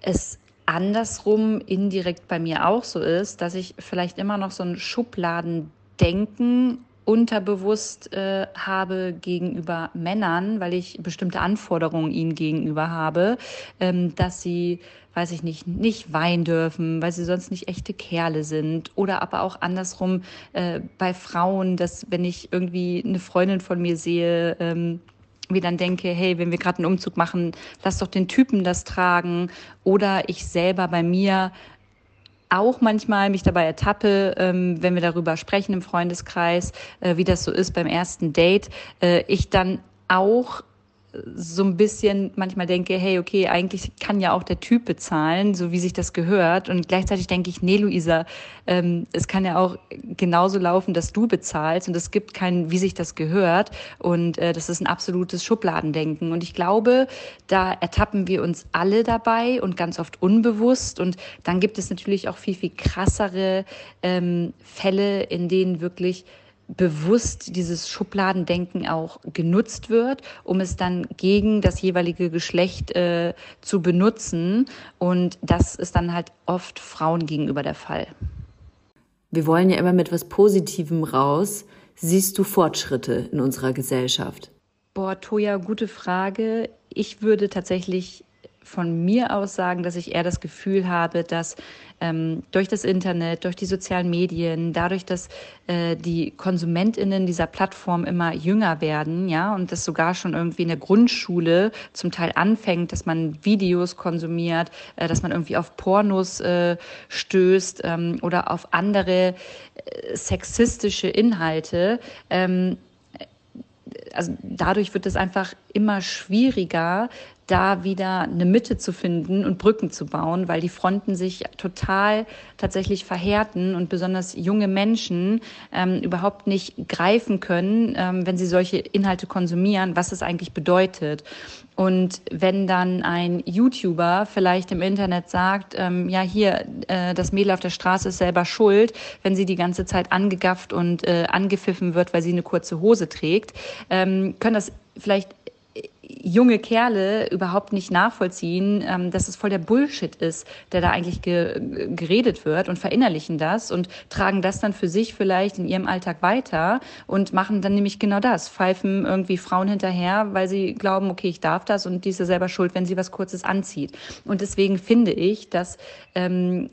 es andersrum indirekt bei mir auch so ist, dass ich vielleicht immer noch so ein Schubladendenken unterbewusst äh, habe gegenüber Männern, weil ich bestimmte Anforderungen ihnen gegenüber habe, ähm, dass sie, weiß ich nicht, nicht weinen dürfen, weil sie sonst nicht echte Kerle sind. Oder aber auch andersrum äh, bei Frauen, dass wenn ich irgendwie eine Freundin von mir sehe, ähm, wie dann denke, hey, wenn wir gerade einen Umzug machen, lass doch den Typen das tragen. Oder ich selber bei mir auch manchmal mich dabei ertappe, ähm, wenn wir darüber sprechen im Freundeskreis, äh, wie das so ist beim ersten Date, äh, ich dann auch so ein bisschen manchmal denke, hey, okay, eigentlich kann ja auch der Typ bezahlen, so wie sich das gehört. Und gleichzeitig denke ich, nee, Luisa, ähm, es kann ja auch genauso laufen, dass du bezahlst und es gibt kein, wie sich das gehört. Und äh, das ist ein absolutes Schubladendenken. Und ich glaube, da ertappen wir uns alle dabei und ganz oft unbewusst. Und dann gibt es natürlich auch viel, viel krassere ähm, Fälle, in denen wirklich bewusst dieses Schubladendenken auch genutzt wird, um es dann gegen das jeweilige Geschlecht äh, zu benutzen. Und das ist dann halt oft Frauen gegenüber der Fall. Wir wollen ja immer mit was Positivem raus. Siehst du Fortschritte in unserer Gesellschaft? Boah, Toja, gute Frage. Ich würde tatsächlich von mir aus sagen, dass ich eher das Gefühl habe, dass ähm, durch das Internet, durch die sozialen Medien, dadurch, dass äh, die KonsumentInnen dieser Plattform immer jünger werden, ja, und das sogar schon irgendwie in der Grundschule zum Teil anfängt, dass man Videos konsumiert, äh, dass man irgendwie auf Pornos äh, stößt ähm, oder auf andere äh, sexistische Inhalte. Ähm, also dadurch wird es einfach immer schwieriger, da wieder eine Mitte zu finden und Brücken zu bauen, weil die Fronten sich total tatsächlich verhärten und besonders junge Menschen ähm, überhaupt nicht greifen können, ähm, wenn sie solche Inhalte konsumieren, was es eigentlich bedeutet. Und wenn dann ein YouTuber vielleicht im Internet sagt, ähm, ja hier, äh, das Mädel auf der Straße ist selber schuld, wenn sie die ganze Zeit angegafft und äh, angepfiffen wird, weil sie eine kurze Hose trägt, ähm, können das vielleicht junge Kerle überhaupt nicht nachvollziehen, ähm, dass es voll der Bullshit ist, der da eigentlich ge geredet wird und verinnerlichen das und tragen das dann für sich vielleicht in ihrem Alltag weiter und machen dann nämlich genau das, pfeifen irgendwie Frauen hinterher, weil sie glauben, okay, ich darf das und die ist ja selber schuld, wenn sie was Kurzes anzieht. Und deswegen finde ich, dass ähm,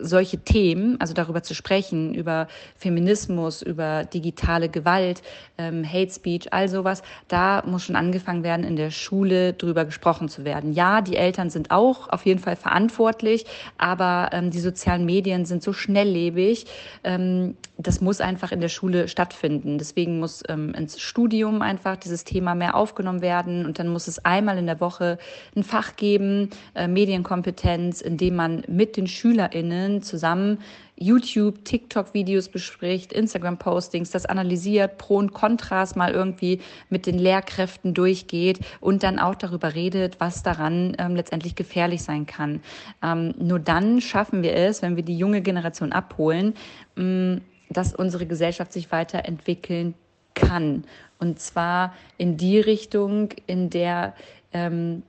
solche Themen, also darüber zu sprechen, über Feminismus, über digitale Gewalt, ähm, Hate Speech, all sowas, da muss schon angefangen werden, in der Schule drüber gesprochen zu werden. Ja, die Eltern sind auch auf jeden Fall verantwortlich, aber ähm, die sozialen Medien sind so schnelllebig, ähm, das muss einfach in der Schule stattfinden. Deswegen muss ähm, ins Studium einfach dieses Thema mehr aufgenommen werden und dann muss es einmal in der Woche ein Fach geben, äh, Medienkompetenz, in dem man mit den SchülerInnen zusammen YouTube, TikTok-Videos bespricht, Instagram-Postings, das analysiert, Pro und Kontras mal irgendwie mit den Lehrkräften durchgeht und dann auch darüber redet, was daran ähm, letztendlich gefährlich sein kann. Ähm, nur dann schaffen wir es, wenn wir die junge Generation abholen, ähm, dass unsere Gesellschaft sich weiterentwickeln kann. Und zwar in die Richtung, in der ähm,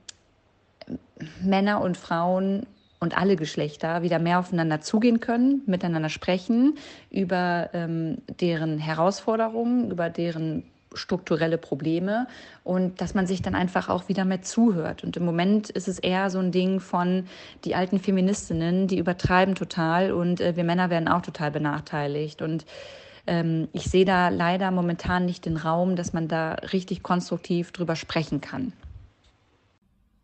Männer und Frauen und alle Geschlechter wieder mehr aufeinander zugehen können, miteinander sprechen über ähm, deren Herausforderungen, über deren strukturelle Probleme und dass man sich dann einfach auch wieder mehr zuhört. Und im Moment ist es eher so ein Ding von die alten Feministinnen, die übertreiben total und äh, wir Männer werden auch total benachteiligt. Und ähm, ich sehe da leider momentan nicht den Raum, dass man da richtig konstruktiv drüber sprechen kann.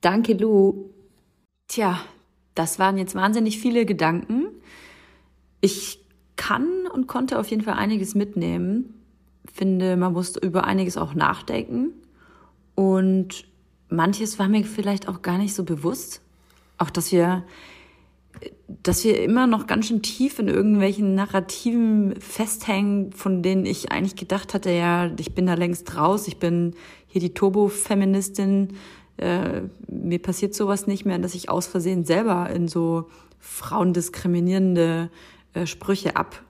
Danke, Lou. Tja, das waren jetzt wahnsinnig viele Gedanken. Ich kann und konnte auf jeden Fall einiges mitnehmen finde, man muss über einiges auch nachdenken. Und manches war mir vielleicht auch gar nicht so bewusst. Auch, dass wir, dass wir immer noch ganz schön tief in irgendwelchen Narrativen festhängen, von denen ich eigentlich gedacht hatte, ja, ich bin da längst raus, ich bin hier die Turbo-Feministin, äh, mir passiert sowas nicht mehr, dass ich aus Versehen selber in so frauendiskriminierende äh, Sprüche ab,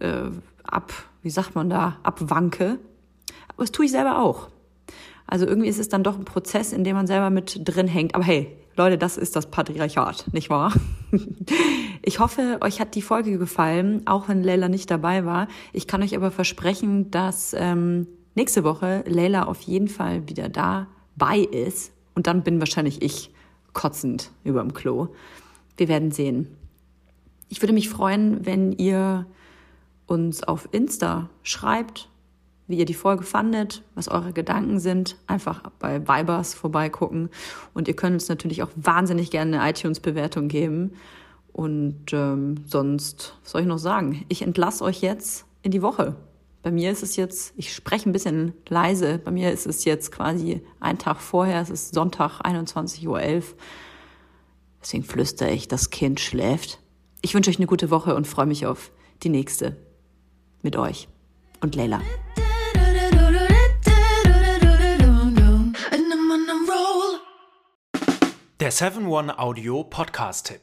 äh, ab wie sagt man da, abwanke. Aber das tue ich selber auch. Also irgendwie ist es dann doch ein Prozess, in dem man selber mit drin hängt. Aber hey, Leute, das ist das Patriarchat, nicht wahr? *laughs* Ich hoffe, euch hat die Folge gefallen, auch wenn Leila nicht dabei war. Ich kann euch aber versprechen, dass ähm, nächste Woche Leila auf jeden Fall wieder dabei ist. Und dann bin wahrscheinlich ich kotzend über dem Klo. Wir werden sehen. Ich würde mich freuen, wenn ihr uns auf Insta schreibt, wie ihr die Folge fandet, was eure Gedanken sind. Einfach bei Vibers vorbeigucken. Und ihr könnt uns natürlich auch wahnsinnig gerne eine iTunes-Bewertung geben. Und ähm, sonst, was soll ich noch sagen? Ich entlasse euch jetzt in die Woche. Bei mir ist es jetzt, ich spreche ein bisschen leise, bei mir ist es jetzt quasi ein Tag vorher, es ist Sonntag 21.11 Uhr. Deswegen flüstere ich, das Kind schläft. Ich wünsche euch eine gute Woche und freue mich auf die nächste mit euch und Leila. Der 7-One Audio Podcast-Tipp.